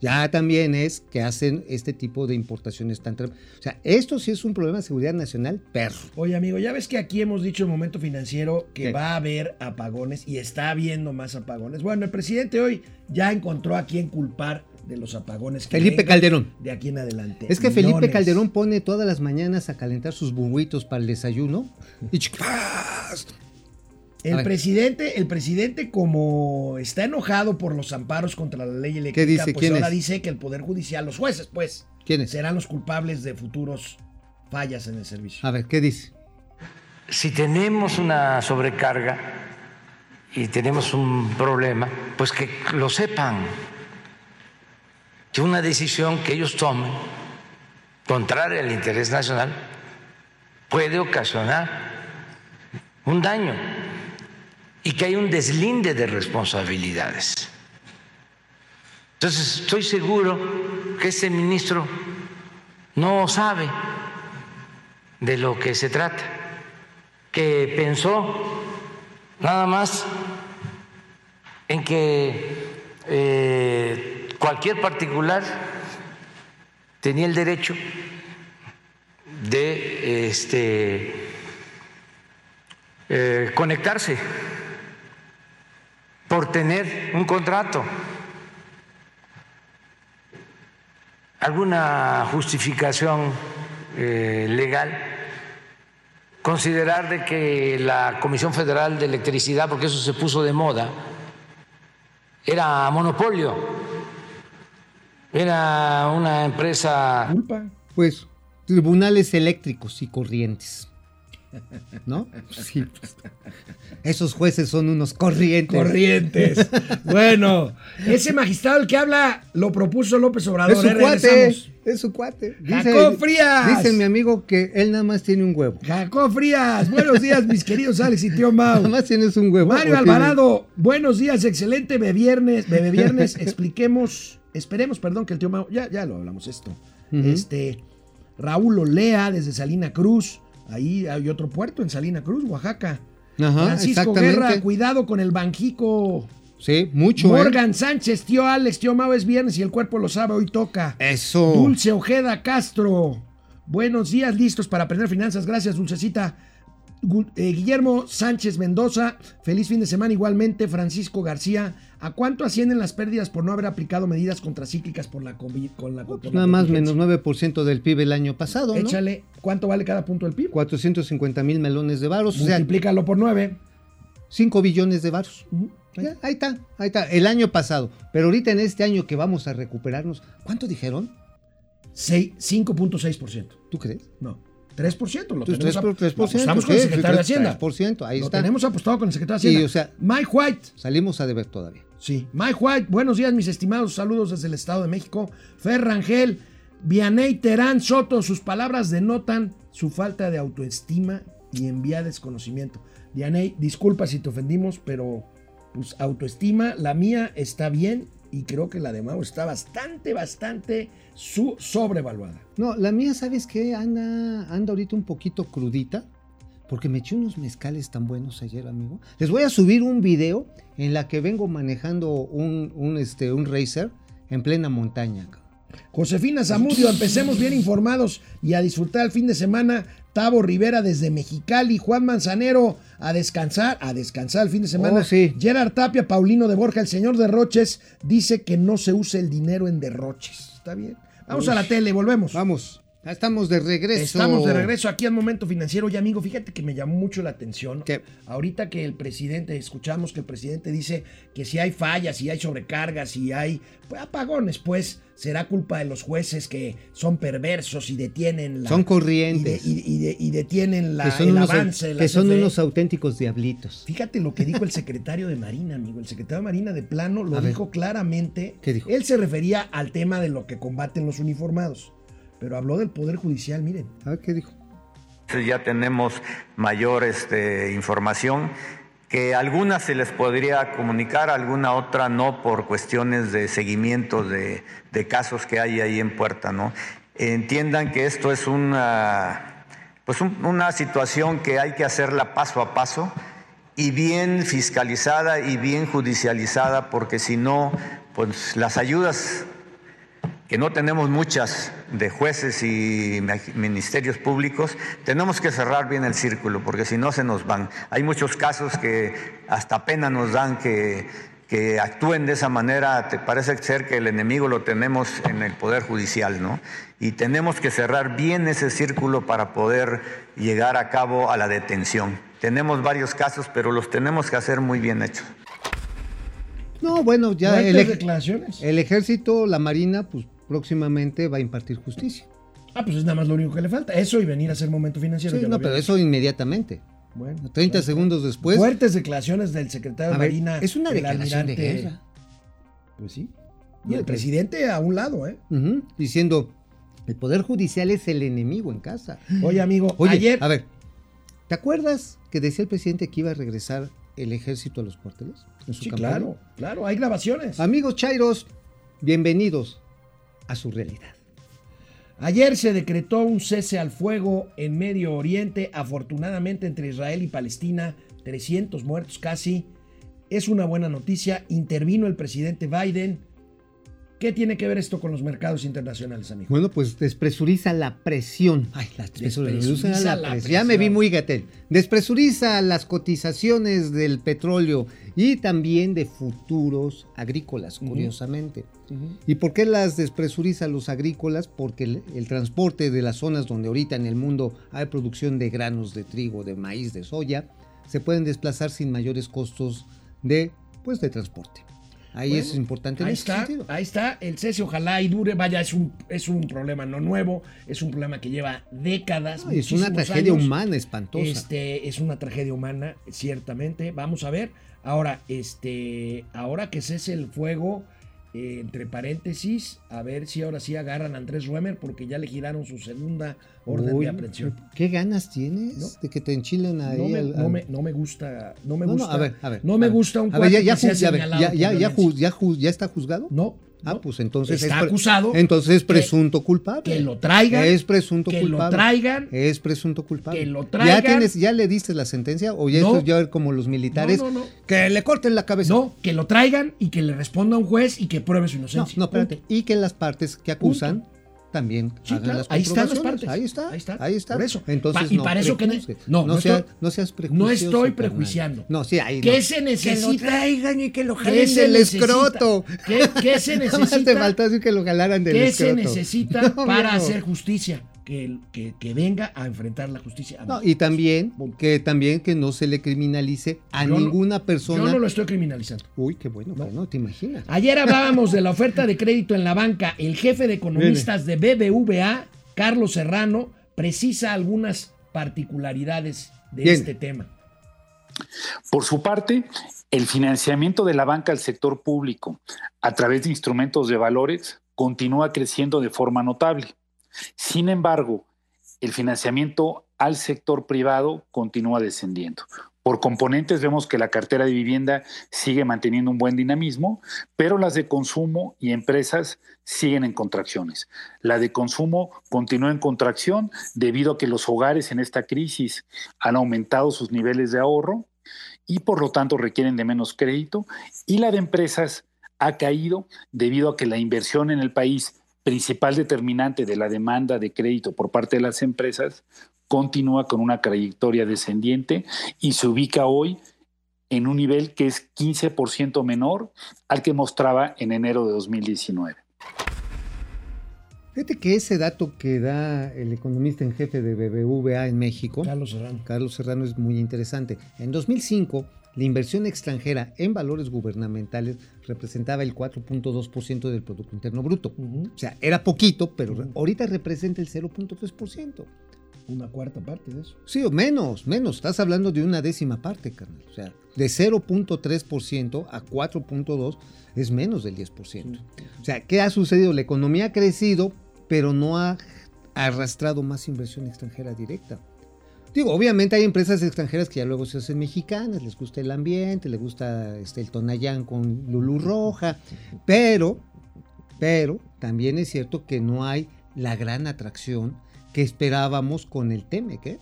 Ya también es que hacen este tipo de importaciones tan... O sea, esto sí es un problema de seguridad nacional, perro. Oye, amigo, ya ves que aquí hemos dicho en Momento Financiero que ¿Qué? va a haber apagones y está habiendo más apagones. Bueno, el presidente hoy ya encontró a quién culpar de los apagones. que Felipe Calderón. De aquí en adelante. Es que Felipe. Calderón pone todas las mañanas a calentar sus burritos para el desayuno. Y chic- A El presidente, el presidente como está enojado por los amparos contra la ley eléctrica, dice? pues ¿Quién ahora es? dice que el Poder Judicial, los jueces, pues, serán los culpables de futuros fallas en el servicio. A ver, ¿qué dice? si tenemos una sobrecarga y tenemos un problema, pues que lo sepan, que una decisión que ellos tomen contraria al interés nacional puede ocasionar un daño y que hay un deslinde de responsabilidades. Entonces, estoy seguro que este ministro no sabe de lo que se trata que pensó nada más en que eh, cualquier particular tenía el derecho de este, eh, conectarse por tener un contrato. ¿Alguna justificación eh, legal? considerar de que la Comisión Federal de Electricidad, porque eso se puso de moda, era monopolio, era una empresa. Pues tribunales eléctricos y corrientes. ¿No? Sí, pues, esos jueces son unos corrientes. Corrientes. bueno, ese magistrado el que habla lo propuso López Obrador. Es su ¿eh? cuate. Es su cuate. Jacob Frías. Dice mi amigo que él nada más tiene un huevo. Jacob Frías, buenos días, mis queridos Alex y tío Mau. Nada más tienes un huevo. Mario ¿o tiene- Alvarado, buenos días, excelente bebé viernes, viernes, expliquemos, esperemos, perdón, que el tío Mau, ya, ya lo hablamos esto. Este, Raúl Olea desde Salina Cruz, ahí hay otro puerto en Salina Cruz, Oaxaca. Ajá, Francisco. Guerra, cuidado con el banjico. Sí, mucho. ¿eh? Morgan Sánchez, tío Alex, tío Mau, es viernes y el cuerpo lo sabe, hoy toca. Eso. Dulce Ojeda Castro. Buenos días, listos para aprender finanzas. Gracias, Dulcecita. Eh, Guillermo Sánchez Mendoza, feliz fin de semana igualmente. Francisco García, ¿a cuánto ascienden las pérdidas por no haber aplicado medidas contracíclicas por la COVID? Con la, Pues Nada más menos 9% del PIB el año pasado, ¿no? Échale, ¿cuánto vale cada punto del PIB? 450 mil melones de varos, o sea, Multiplícalo por 9. 5 billones de varos. Ya, ahí está, ahí está, el año pasado. Pero ahorita en este año que vamos a recuperarnos, ¿cuánto dijeron? 5.6%. ¿Tú crees? No, 3%. Lo tenemos 3 por- ap- 3%, lo apostamos con el secretario de Hacienda. 3%, ahí lo está. tenemos apostado con el secretario de Hacienda. o sea- Mike White, Salimos a deber todavía. Sí. Mike White, buenos días, mis estimados. Saludos desde el Estado de México. Fer Rangel, Vianey Terán Soto, sus palabras denotan su falta de autoestima y envía desconocimiento. Vianey, disculpa si te ofendimos, pero pues autoestima, la mía está bien y creo que la de Mau está bastante, bastante su sobrevaluada. No, la mía, ¿sabes qué? Anda, anda ahorita un poquito crudita. Porque me eché unos mezcales tan buenos ayer, amigo. Les voy a subir un video en la que vengo manejando un, un, este, un racer en plena montaña. Josefina Zamudio, empecemos bien informados y a disfrutar el fin de semana. Tavo Rivera desde Mexicali, Juan Manzanero a descansar, a descansar el fin de semana. Oh, sí. Gerard Tapia, Paulino de Borja, el señor Derroches, dice que no se use el dinero en derroches. ¿Está bien? Vamos a la tele, volvemos. Vamos. Estamos de regreso. Estamos de regreso aquí al Momento Financiero. Y amigo, fíjate que me llamó mucho la atención. ¿Qué? Ahorita que el presidente, escuchamos que el presidente dice que si hay fallas, si hay sobrecargas, si hay pues, apagones, pues será culpa de los jueces que son perversos y detienen la... Son corrientes. Y, de- y de- y detienen la, el unos, avance de la que son CFE. unos auténticos diablitos. Fíjate lo que dijo el secretario de Marina, amigo. El secretario de Marina de plano lo A ver. dijo claramente. ¿Qué dijo? Él se refería al tema de lo que combaten los uniformados. Pero habló del Poder Judicial, miren. A ver qué dijo. Ya tenemos mayor este, información que algunas se les podría comunicar, alguna otra no por cuestiones de seguimiento de, de casos que hay ahí en puerta, ¿no? Entiendan que esto es una, pues un- una situación que hay que hacerla paso a paso y bien fiscalizada y bien judicializada, porque si no, pues las ayudas que no tenemos muchas de jueces y ministerios públicos, tenemos que cerrar bien el círculo, porque si no se nos van. Hay muchos casos que hasta pena nos dan que, que actúen de esa manera, te parece ser que el enemigo lo tenemos en el Poder Judicial, ¿no? Y tenemos que cerrar bien ese círculo para poder llegar a cabo a la detención. Tenemos varios casos, pero los tenemos que hacer muy bien hechos. No, bueno, ya el, declaraciones. el ejército, la marina, pues próximamente va a impartir justicia. Ah, pues es nada más lo único que le falta. Eso y venir a hacer momento financiero. Sí, no, pero eso inmediatamente. Bueno, 30 bueno. segundos después. Fuertes declaraciones del secretario de Marina. es una declaración de guerra. Pues sí. Y el presidente a un lado, ¿eh? Diciendo, el Poder Judicial es el enemigo en casa. Oye, amigo, Oye, ayer. a ver, ¿te acuerdas que decía el presidente que iba a regresar el ejército a los cuarteles? En su Sí, campaña? claro, claro, hay grabaciones. Amigos Chairos, bienvenidos a su realidad. Ayer se decretó un cese al fuego en Medio Oriente, afortunadamente entre Israel y Palestina, 300 muertos casi. Es una buena noticia, intervino el presidente Biden. ¿Qué tiene que ver esto con los mercados internacionales, amigo? Bueno, pues despresuriza la presión. Ay, la despresuriza Despresuriza la, la presión. Ya me vi muy gatel. Despresuriza las cotizaciones del petróleo y también de futuros agrícolas, curiosamente. ¿Y por qué las despresuriza los agrícolas? Porque el, el transporte de las zonas donde ahorita en el mundo hay producción de granos de trigo, de maíz, de soya, se pueden desplazar sin mayores costos de, pues, de transporte. Ahí Bueno, es importante en Ahí está, sentido. ahí está, el cese ojalá y dure, vaya, es un, es un problema no nuevo, es un problema que lleva décadas. Es una tragedia años. humana espantosa. Este, es una tragedia humana, ciertamente. Vamos a ver. Ahora, este, ahora que cese el fuego, eh, entre paréntesis, a ver si ahora sí agarran a Andrés Ruemer, porque ya le giraron su segunda orden Uy, de aprehensión. ¿Qué ganas tienes ¿No? de que te enchilen ahí? No me, al- no me- no me gusta, no me No, no, gusta. a ver, a ver. no me gusta un cuate ya, ya, ya, ¿ya está juzgado? No. Ah, no. pues entonces Está es acusado. Entonces es Que- presunto culpable. que lo traigan, Es presunto que lo culpable. traigan, Es presunto culpable. que lo ¿Ya traigan. tienes, ya le diste la sentencia o ya No. esto es ya como los militares No, no, no. que le corten la cabeza? No, que lo traigan y que le responda a un juez y que pruebe su no, inocencia. no, espérate. Y que las partes que acusan también Sí, hagan claro, las ahí están las partes. Ahí está, Ahí está, ahí está. por eso. Entonces, Pa- y no para eso que no, no sea- estoy- no seas No prejuicioso, estoy carnal. prejuiciando. No, sí, ahí ¿Qué no. se Que lo necesita? traigan y que lo ¿Qué jalen se del necesita? escroto. ¿Qué- qué se Nada más te necesita? faltó decir que lo jalaran del ¿Qué escroto. se necesita No, para hacer justicia? Que, que, que venga a enfrentar la justicia. No, y también que también que no se le criminalice a Yo no- ninguna persona. Yo no lo estoy criminalizando. Uy, qué bueno, pero no te imaginas. Ayer hablábamos de la oferta de crédito en la banca. El jefe de economistas de BBVA, Carlos Serrano, precisa algunas particularidades de Bien. este tema. Por su parte, el financiamiento de la banca al sector público a través de instrumentos de valores continúa creciendo de forma notable. Sin embargo, el financiamiento al sector privado continúa descendiendo. Por componentes vemos que la cartera de vivienda sigue manteniendo un buen dinamismo, pero las de consumo y empresas siguen en contracciones. La de consumo continúa en contracción debido a que los hogares en esta crisis han aumentado sus niveles de ahorro y por lo tanto requieren de menos crédito y la de empresas ha caído debido a que la inversión en el país, principal determinante de la demanda de crédito por parte de las empresas, continúa con una trayectoria descendiente y se ubica hoy en un nivel que es 15% menor al que mostraba en enero de 2019. Fíjate que ese dato que da el economista en jefe de BBVA en México, Carlos Serrano. Carlos Serrano, es muy interesante. En 2005, la inversión extranjera en valores gubernamentales representaba el 4.2% del Producto Interno Bruto. O sea, era poquito, pero ahorita representa el 0.3%. Una cuarta parte de eso. Sí, o menos, menos. Estás hablando de una décima parte, carnal. O sea, de 0.3% a 4.2% es menos del 10%. O sea, ¿qué ha sucedido? La economía ha crecido, pero no ha arrastrado más inversión extranjera directa. Obviamente hay empresas extranjeras que ya luego se hacen mexicanas, les gusta el ambiente, les gusta este, el Tonayán con Lulu Roja, pero, pero también es cierto que no hay la gran atracción que esperábamos con el TEMEC. ¿eh?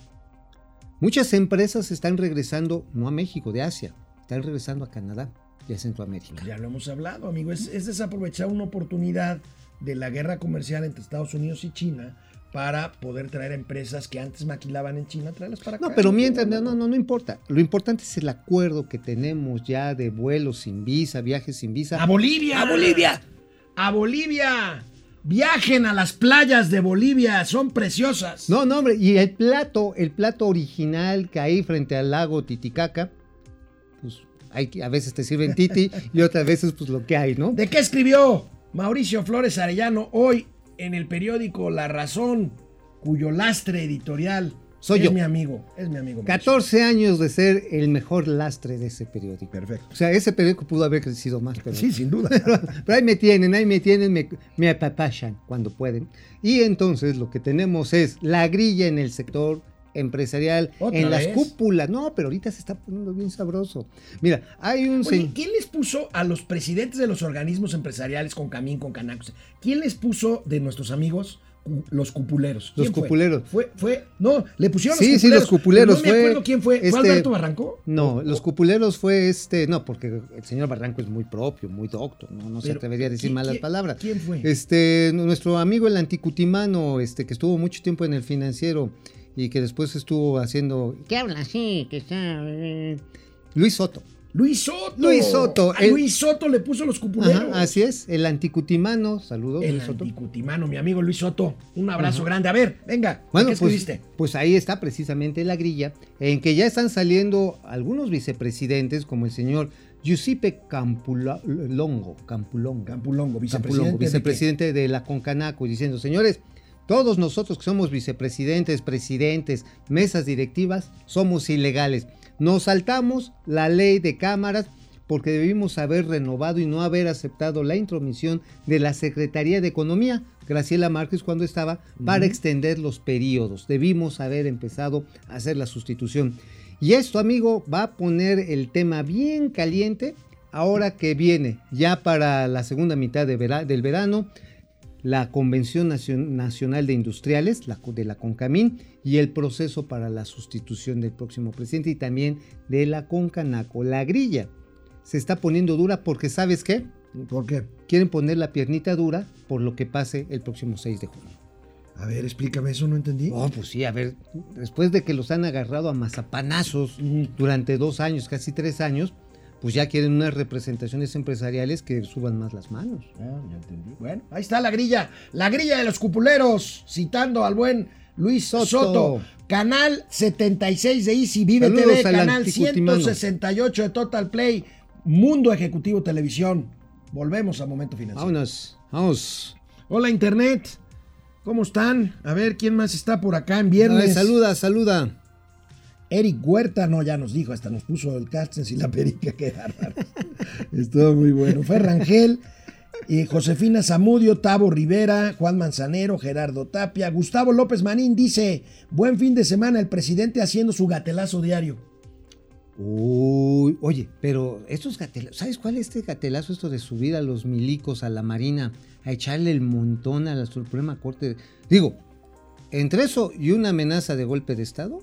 Muchas empresas están regresando, no a México, de Asia, están regresando a Canadá y a Centroamérica. Ya lo hemos hablado, amigo, es, es desaprovechar una oportunidad de la guerra comercial entre Estados Unidos y China para poder traer empresas que antes maquilaban en China, traerlas para acá. No, pero mientras, no, no, no importa. Lo importante es el acuerdo que tenemos ya de vuelos sin visa, viajes sin visa. ¡A Bolivia! ¡A Bolivia! ¡A Bolivia! Viajen a las playas de Bolivia, son preciosas. No, no, hombre, y el plato, el plato original que hay frente al lago Titicaca, pues hay, a veces te sirven titi y otras veces pues lo que hay, ¿no? ¿De qué escribió Mauricio Flores Arellano hoy en el periódico La Razón, cuyo lastre editorial Soy es yo. mi amigo, es mi amigo. 14 años de ser el mejor lastre de ese periódico. Perfecto. O sea, ese periódico pudo haber crecido más, pero, Sí, sin duda. pero ahí me tienen, ahí me tienen, me, me apapachan cuando pueden. Y entonces lo que tenemos es la grilla en el sector empresarial, ¿Otra en las vez? cúpulas. No, pero ahorita se está poniendo bien sabroso. Mira, hay un... Oye, ¿quién les puso a los presidentes de los organismos empresariales con Camín, con Canacos? ¿Quién les puso de nuestros amigos los cupuleros? Los ¿Quién fue? cupuleros. Fue, fue, no, le pusieron Sí, los sí, cupuleros. los cupuleros. No me fue, acuerdo quién fue. ¿Fue este, Alberto Barranco? No, O- los cupuleros fue este, no, porque el señor Barranco es muy propio, muy docto, no, no se atrevería a decir ¿quién- malas quién- palabras. quién fue? Este, nuestro amigo el anticutimano, este, que estuvo mucho tiempo en el financiero y que después estuvo haciendo, ¿qué habla así? Que está, eh, Luis Soto. Luis Soto. Luis Soto, A el- Luis Soto le puso los cupuleros. Ajá, así es, el anticutimano, saludos El Luis Soto. anticutimano, mi amigo Luis Soto. Un abrazo grande. A ver, venga. Bueno, ¿qué pues, escribiste? pues ahí está precisamente la grilla, en que ya están saliendo algunos vicepresidentes, como el señor Giuseppe Campulongo, Campulongo, Campulongo, Campulongo, vicepresidente. de vicepresidente de, la Concanaco, diciendo, señores, todos nosotros que somos vicepresidentes, presidentes, mesas directivas, somos ilegales. Nos saltamos la ley de cámaras porque debimos haber renovado y no haber aceptado la intromisión de la Secretaría de Economía, Graciela Márquez, cuando estaba, para extender los periodos. Debimos haber empezado a hacer la sustitución. Y esto, amigo, va a poner el tema bien caliente ahora que viene ya para la segunda mitad de vera- del verano la Convención Nacion- Nacional de Industriales, la, de la CONCAMIN, y el proceso para la sustitución del próximo presidente y también de la CONCANACO. La grilla se está poniendo dura porque, ¿sabes qué? ¿Por qué? Quieren poner la piernita dura por lo que pase el próximo 6 de junio. A ver, explícame eso, no entendí. Oh, pues sí, a ver, después de que los han agarrado a mazapanazos durante dos años, casi tres años, pues ya quieren unas representaciones empresariales que suban más las manos. Ah, ya entendí. Bueno, ahí está la grilla. La grilla de los cupuleros, citando al buen Luis Soto. Soto. Canal 76 de Easy Vive Saludos TV, al canal anticutimano. 168 de Total Play, Mundo Ejecutivo Televisión. Volvemos a Momento Financiero. Vámonos, vamos. Hola Internet, ¿cómo están? A ver, ¿quién más está por acá en viernes? Ay, saluda, saluda. Eric Huerta, no, ya nos dijo, hasta nos puso el Castens y la perica, qué bárbaro. Estuvo muy bueno. Fue Rangel, Josefina Zamudio, Tavo Rivera, Juan Manzanero, Gerardo Tapia, Gustavo López Manín dice, buen fin de semana, el presidente haciendo su gatelazo diario. Uy, oye, pero estos gatelazo, ¿sabes cuál es este gatelazo? Esto de subir a los milicos a la marina, a echarle el montón a la Suprema Corte. Digo, entre eso y una amenaza de golpe de Estado,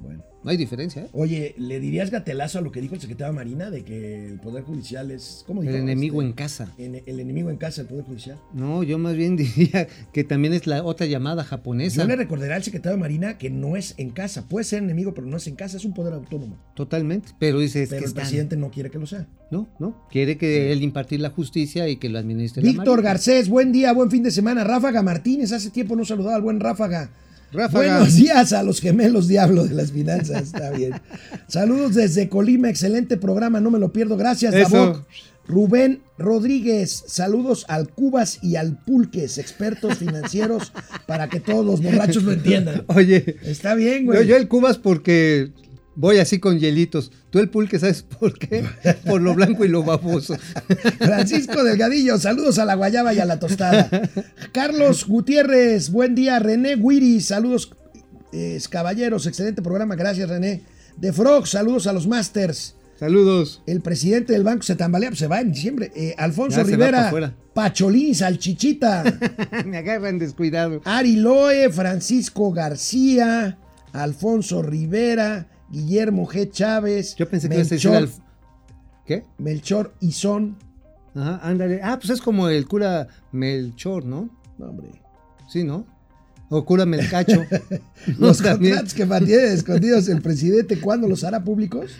Bueno. No hay diferencia, ¿eh? Oye, ¿le dirías gatelazo a lo que dijo el secretario de Marina de que el Poder Judicial es. ¿Cómo El dijo? enemigo Este, en casa. en- el enemigo en casa del Poder Judicial. No, yo más bien diría que también es la otra llamada japonesa. Yo le recordaré al secretario de Marina que no es en casa. Puede ser enemigo, pero no es en casa, es un poder autónomo. Totalmente. Pero dice, pero que el están- presidente no quiere que lo sea. No, no. Quiere que él impartir la justicia y que lo administre Víctor. Garcés, buen día, buen fin de semana. Ráfaga Martínez, hace tiempo no saludaba al buen Ráfaga. Ráfaga. Buenos días a los gemelos diablo de las finanzas, está bien. Saludos desde Colima, excelente programa, no me lo pierdo. Gracias. Daboc. Rubén Rodríguez, saludos al Cubas y al Pulques, expertos financieros, para que todos los borrachos lo entiendan. Oye, Está bien, yo, güey. yo el Cubas porque voy así con hielitos. Tú el pulque, ¿sabes por qué? Por lo blanco y lo baboso. Francisco Delgadillo, saludos a la guayaba y a la tostada. Carlos Gutiérrez, buen día. René Guiri, saludos eh, caballeros, excelente programa, gracias René. De Frog, saludos a los Masters. Saludos. El presidente del banco se tambalea, pues se va en diciembre. Eh, Alfonso Ya Rivera. Pacholín, Salchichita, Me agarran descuidado. Ari Loe, Francisco García, Alfonso Rivera, Guillermo G. Chávez, Yo pensé que decir Melchor, al... ¿Qué? Melchor Izón. Ajá, ándale. Ah, pues es como el cura Melchor, ¿no? No, hombre. Sí, ¿no? O cura Melcacho. No, Los contratos que mantiene escondidos el presidente, ¿cuándo los hará públicos?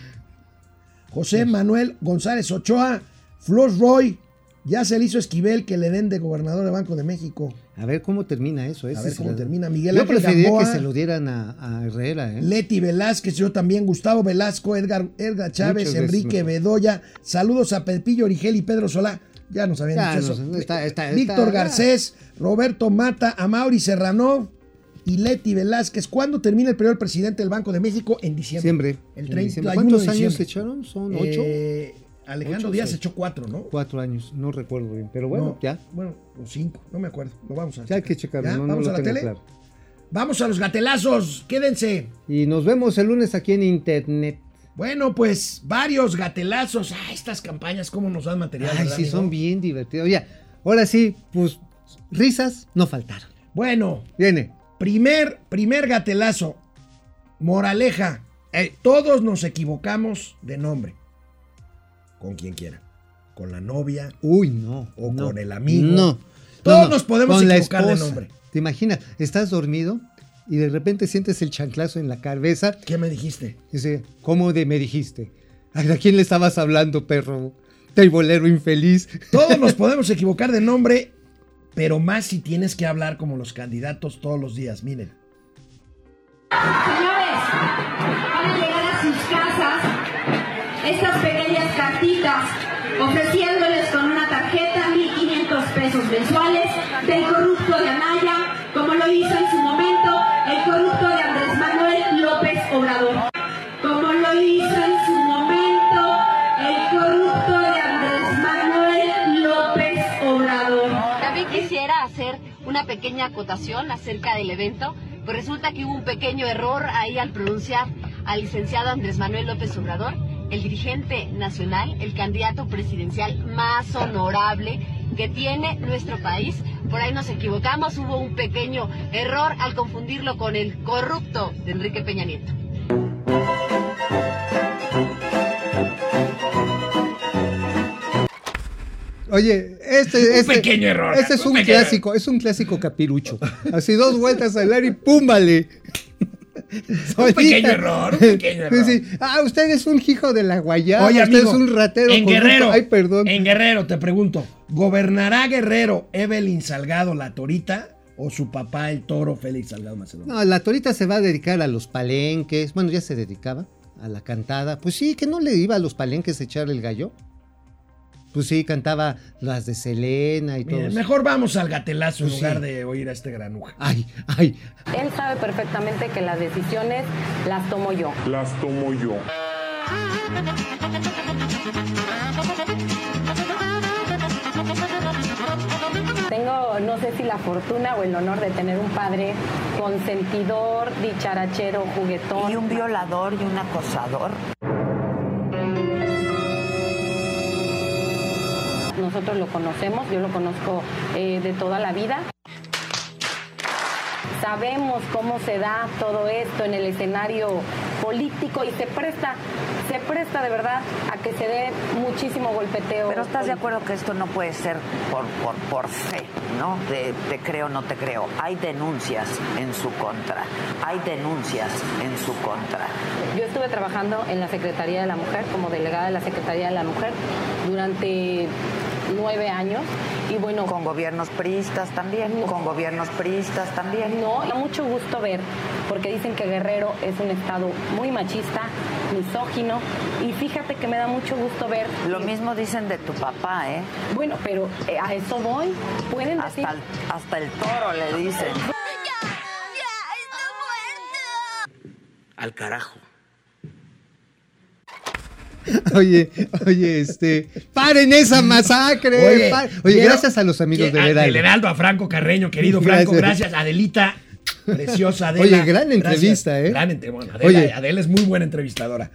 José Manuel González Ochoa, Flor Roy, ya se le hizo Esquivel que le den de gobernador de Banco de México. A ver cómo termina eso. A ese ver se cómo la- termina. Miguel Yo preferiría Gamboa, que se lo dieran a, a Herrera, ¿eh? Leti Velázquez, yo también, Gustavo Velasco, Edgar, Edgar Chávez, Enrique mejor. Bedoya, saludos a Pepillo Origel y Pedro Solá. Ya nos habían Ya dicho eso. está- está- Víctor está- Garcés, Roberto Mata, Amauri Serrano y Leti Velázquez. ¿Cuándo termina el periodo del presidente del Banco de México? En diciembre. Siempre. El En 30 diciembre. 31 ¿Cuántos de años se echaron? ¿Son ocho? Eh, Alejandro Ocho, Díaz seis. echó cuatro, ¿no? Cuatro años, no recuerdo bien. Pero bueno, No, ya. Bueno, o cinco, no me acuerdo. Lo vamos a Ya hay que checarlo, ¿Ya? no, no ¿Vamos lo a la tele? claro. Vamos a los gatelazos, quédense. Y nos vemos el lunes aquí en internet. Bueno, pues varios gatelazos. Ah, estas campañas, cómo nos dan material. Ay, ¿verdad, sí, amigo? son bien divertidos. Oye, ahora sí, pues risas no faltaron. Bueno, Viene. primer, primer gatelazo. Moraleja. eh, todos nos equivocamos de nombre. Con quien quiera. Con la novia. Uy, no. O no, con el amigo. No. Todos nos podemos con la equivocar de nombre. ¿Te imaginas? Estás dormido y de repente sientes el chanclazo en la cabeza. ¿Qué me dijiste? Dice, ¿cómo de me dijiste? ¿A quién le estabas hablando, perro? Teibolero infeliz. Todos nos podemos equivocar de nombre, pero más si tienes que hablar como los candidatos todos los días. Miren. Señores, van a llegar a sus casas estas cartitas ofreciéndoles con una tarjeta 1.500 pesos mensuales del corrupto de Anaya, como lo hizo en su momento el corrupto de Andrés Manuel López Obrador. Como lo hizo en su momento el corrupto de Andrés Manuel López Obrador. También quisiera hacer una pequeña acotación acerca del evento, pues resulta que hubo un pequeño error ahí al pronunciar al licenciado Andrés Manuel López Obrador, el dirigente nacional, el candidato presidencial más honorable que tiene nuestro país. Por ahí nos equivocamos, hubo un pequeño error al confundirlo con el corrupto de Enrique Peña Nieto. Oye, este, este pequeño error, Este es un un clásico, es un clásico capirucho. Así dos vueltas al aire y ¡púmbale! Un pequeño error, un pequeño error. Sí, sí. Ah, usted es un hijo de la guayaba. Oye, usted es un ratero. en. Guerrero, Ay, perdón. en Guerrero, te pregunto, ¿gobernará Guerrero Evelyn Salgado la Torita o su papá el toro Félix Salgado Macedonio? No, la torita se va a dedicar a los palenques. Bueno, ya se dedicaba a la cantada. Pues sí, que no le iba a los palenques a echar el gallo. Pues sí, cantaba las de Selena y todo eso. mejor vamos al gatelazo Pues en lugar sí. de oír a este granuja. Ay, ay. Él sabe perfectamente que las decisiones las tomo yo. Las tomo yo. Tengo, no sé si la fortuna o el honor de tener un padre consentidor, dicharachero, juguetón. Y un violador y un acosador. Nosotros lo conocemos, yo lo conozco eh, de toda la vida. Sabemos cómo se da todo esto en el escenario político y se presta, se presta de verdad a que se dé muchísimo golpeteo. Pero estás de acuerdo que esto no puede ser por, por, por fe, ¿no? De te creo, no te creo. Hay denuncias en su contra. Hay denuncias en su contra. Yo estuve trabajando en la Secretaría de la Mujer, como delegada de la Secretaría de la Mujer, durante nueve años. Y bueno. Con gobiernos priistas también, con gobiernos priistas también. No, da mucho gusto ver, porque dicen que Guerrero es un estado muy machista, misógino, y fíjate que me da mucho gusto ver. Lo mismo dicen de tu papá, ¿eh? Bueno, pero eh, a eso voy. Pueden decir. Hasta el, hasta el toro le dicen. Al carajo. Oye, oye, este, paren esa masacre. Oye, pa- Oye, quiero gracias a los amigos del a- Heraldo. del Heraldo, a Franco Carreño, querido Franco, Gracias. gracias. Adelita, preciosa Adela. Oye, gran Gracias. entrevista, ¿eh? Gran entre- bueno, Adela, es muy buena entrevistadora.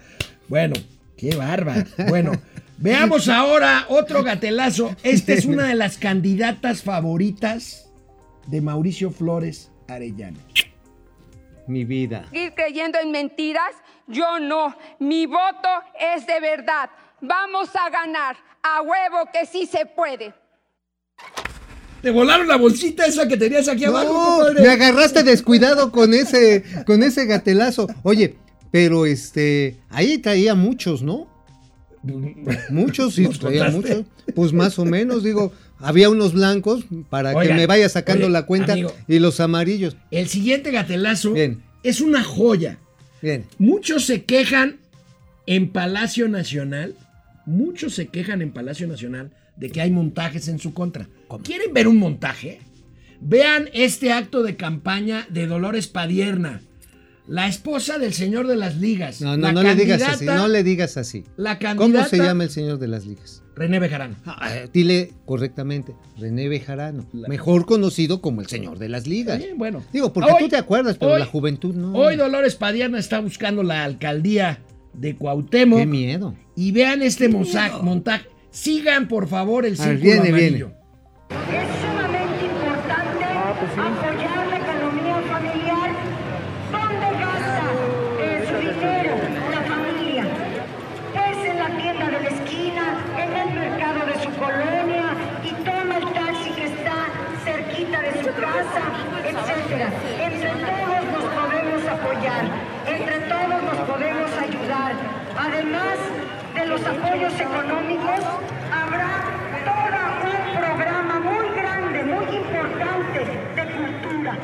Bueno, qué bárbaro. Bueno, veamos ahora otro gatelazo. Esta es una de las candidatas favoritas de Mauricio Flores Arellano. Mi vida. seguir creyendo en mentiras? Yo no. Mi voto es de verdad. Vamos a ganar. A huevo que sí se puede. Te volaron la bolsita esa que tenías aquí abajo, No, compadre. me agarraste descuidado con ese, con ese gatelazo. Oye, pero este, ahí traía muchos, ¿no? Muchos, sí, ¿Nos traía muchos. Pues más o menos, digo, había unos blancos para que me vaya sacando la cuenta amigo. y los amarillos. El siguiente gatelazo Bien. es una joya. Bien. Muchos se quejan en Palacio Nacional, muchos se quejan en Palacio Nacional de que hay montajes en su contra. ¿Quieren ver un montaje? Vean este acto de campaña de Dolores Padierna, la esposa del señor de las ligas. No, no, la no le digas así, no le digas así. La ¿Cómo candidata se llama el señor de las ligas? René Bejarano. Ah, dile correctamente, René Bejarano, mejor conocido como el señor de las ligas. Bien, bueno. Digo, porque Hoy- tú te acuerdas, pero hoy- la juventud no. Hoy Dolores Padierna está buscando la alcaldía de Cuauhtémoc. Qué miedo. Y vean este montaje. montaje. Sigan, por favor, el Ah, círculo viene, amarillo. Es sumamente importante apoyar la economía familiar. ¿Dónde gasta eh, su dinero la familia? Pues en la tienda de la esquina, en el mercado de su colonia y toma el taxi que está cerquita de su casa, etcétera. Entre todos nos podemos apoyar, entre todos nos podemos ayudar. Además de económicos, habrá todo un programa muy grande, muy importante de cultura.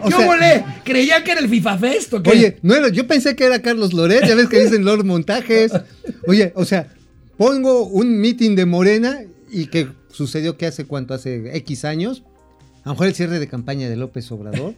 O ¿Qué sea- volé? ¿Creía que era el FIFA Fest o qué? Oye, no era, yo pensé que era Carlos Loret, ya ves que dicen los montajes. Oye, o sea, pongo un meeting de Morena y que sucedió que hace cuánto, hace X años, a lo mejor el cierre de campaña de López Obrador,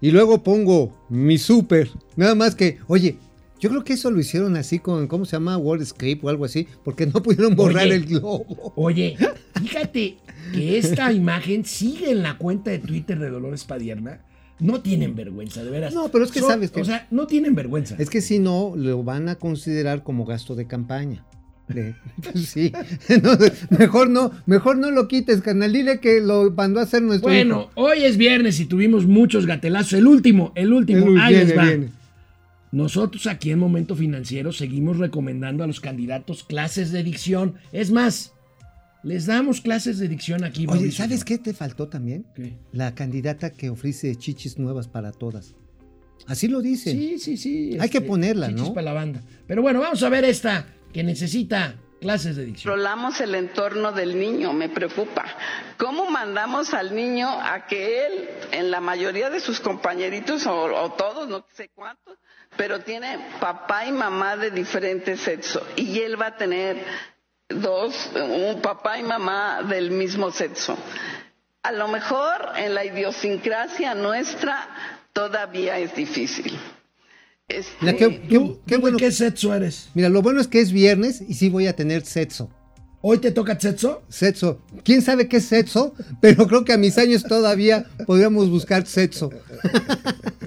y luego pongo mi súper, nada más que, oye, yo creo que eso lo hicieron así con, ¿cómo se llama? Word Script o algo así, porque no pudieron borrar Oye, el globo. Oye, fíjate que esta imagen sigue en la cuenta de Twitter de Dolores Padierna. No tienen vergüenza, de veras. No, pero es que Son- sabes que- O sea, no tienen vergüenza. Es que si no, lo van a considerar como gasto de campaña. De- pues sí, No, mejor no, mejor no lo quites, carnal. Dile que lo mandó a hacer nuestro Bueno, hijo. hoy es viernes y tuvimos muchos gatelazos. El último, el último. El- Ahí les va. viene. Nosotros aquí en Momento Financiero seguimos recomendando a los candidatos clases de dicción. Es más, les damos clases de dicción aquí. Oye, Mauricio. ¿sabes qué te faltó también? ¿Qué? La candidata que ofrece chichis nuevas para todas. Así lo dicen. Sí, sí, sí. Hay que este, ponerla, chichis ¿no? para la banda. Pero bueno, vamos a ver esta que necesita clases de dicción. Controlamos el entorno del niño, me preocupa. ¿Cómo mandamos al niño a que él, en la mayoría de sus compañeritos, o, o todos, no sé cuántos, pero tiene papá y mamá de diferente sexo, y él va a tener dos, un papá y mamá del mismo sexo? A lo mejor en la idiosincrasia nuestra todavía es difícil. Este, Mira, qué, qué- qué bueno. ¿Qué sexo eres? Mira, lo bueno es que es viernes y sí voy a tener sexo. ¿Hoy te toca sexo? Sexo. ¿Quién sabe qué es sexo? Pero creo que a mis años todavía podríamos buscar sexo.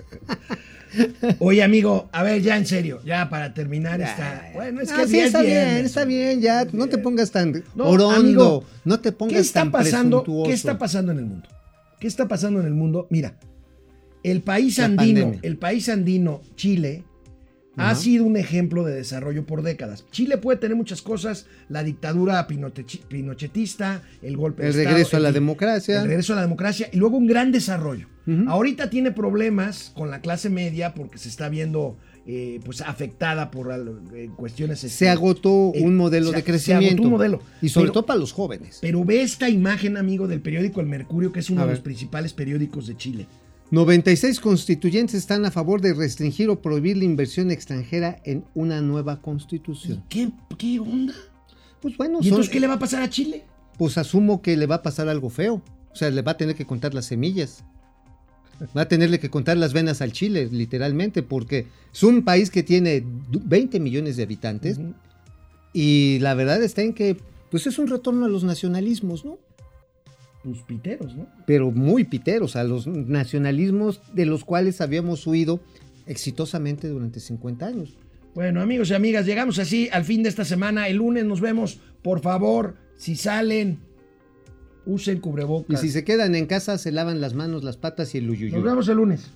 Oye, amigo, a ver, ya en serio, ya para terminar esta. Bueno, es que Ah, sí, ya es está bien, está bien, ya. No te pongas tan No, orondo. amigo, no te pongas ¿Qué está tan pasando? ¿Qué está pasando en el mundo? ¿Qué está pasando en el mundo? Mira, el país La andino, pandemia. el país andino, Chile, ha sido un ejemplo de desarrollo por décadas. Chile puede tener muchas cosas, la dictadura pinoche- pinochetista, el golpe El de regreso Estado, a la el- democracia. El regreso a la democracia y luego un gran desarrollo. Ahorita tiene problemas con la clase media porque se está viendo eh, pues afectada por eh, cuestiones... Se este, agotó eh, un modelo se- de se agotó crecimiento. un modelo. Y sobre Pero- todo para los jóvenes. Pero ve esta imagen, amigo, del periódico El Mercurio, que es uno de los principales periódicos de Chile. 96 constituyentes están a favor de restringir o prohibir la inversión extranjera en una nueva constitución. ¿Qué, qué onda? Pues bueno, ¿Y son- entonces qué le va a pasar a Chile? pues asumo que le va a pasar algo feo. O sea, le va a tener que contar las semillas. Va a tenerle que contar las venas al Chile, literalmente, porque es un país que tiene du- 20 millones de habitantes y la verdad está en que pues es un retorno a los nacionalismos, ¿no? Pues piteros, ¿no? Pero muy piteros, a los nacionalismos de los cuales habíamos huido exitosamente durante 50 años. Bueno, amigos y amigas, llegamos así al fin de esta semana. El lunes nos vemos. Por favor, si salen, usen Y cubrebocas. si se quedan en casa, se lavan las manos, las patas y el uyuyuy. Nos vemos el lunes.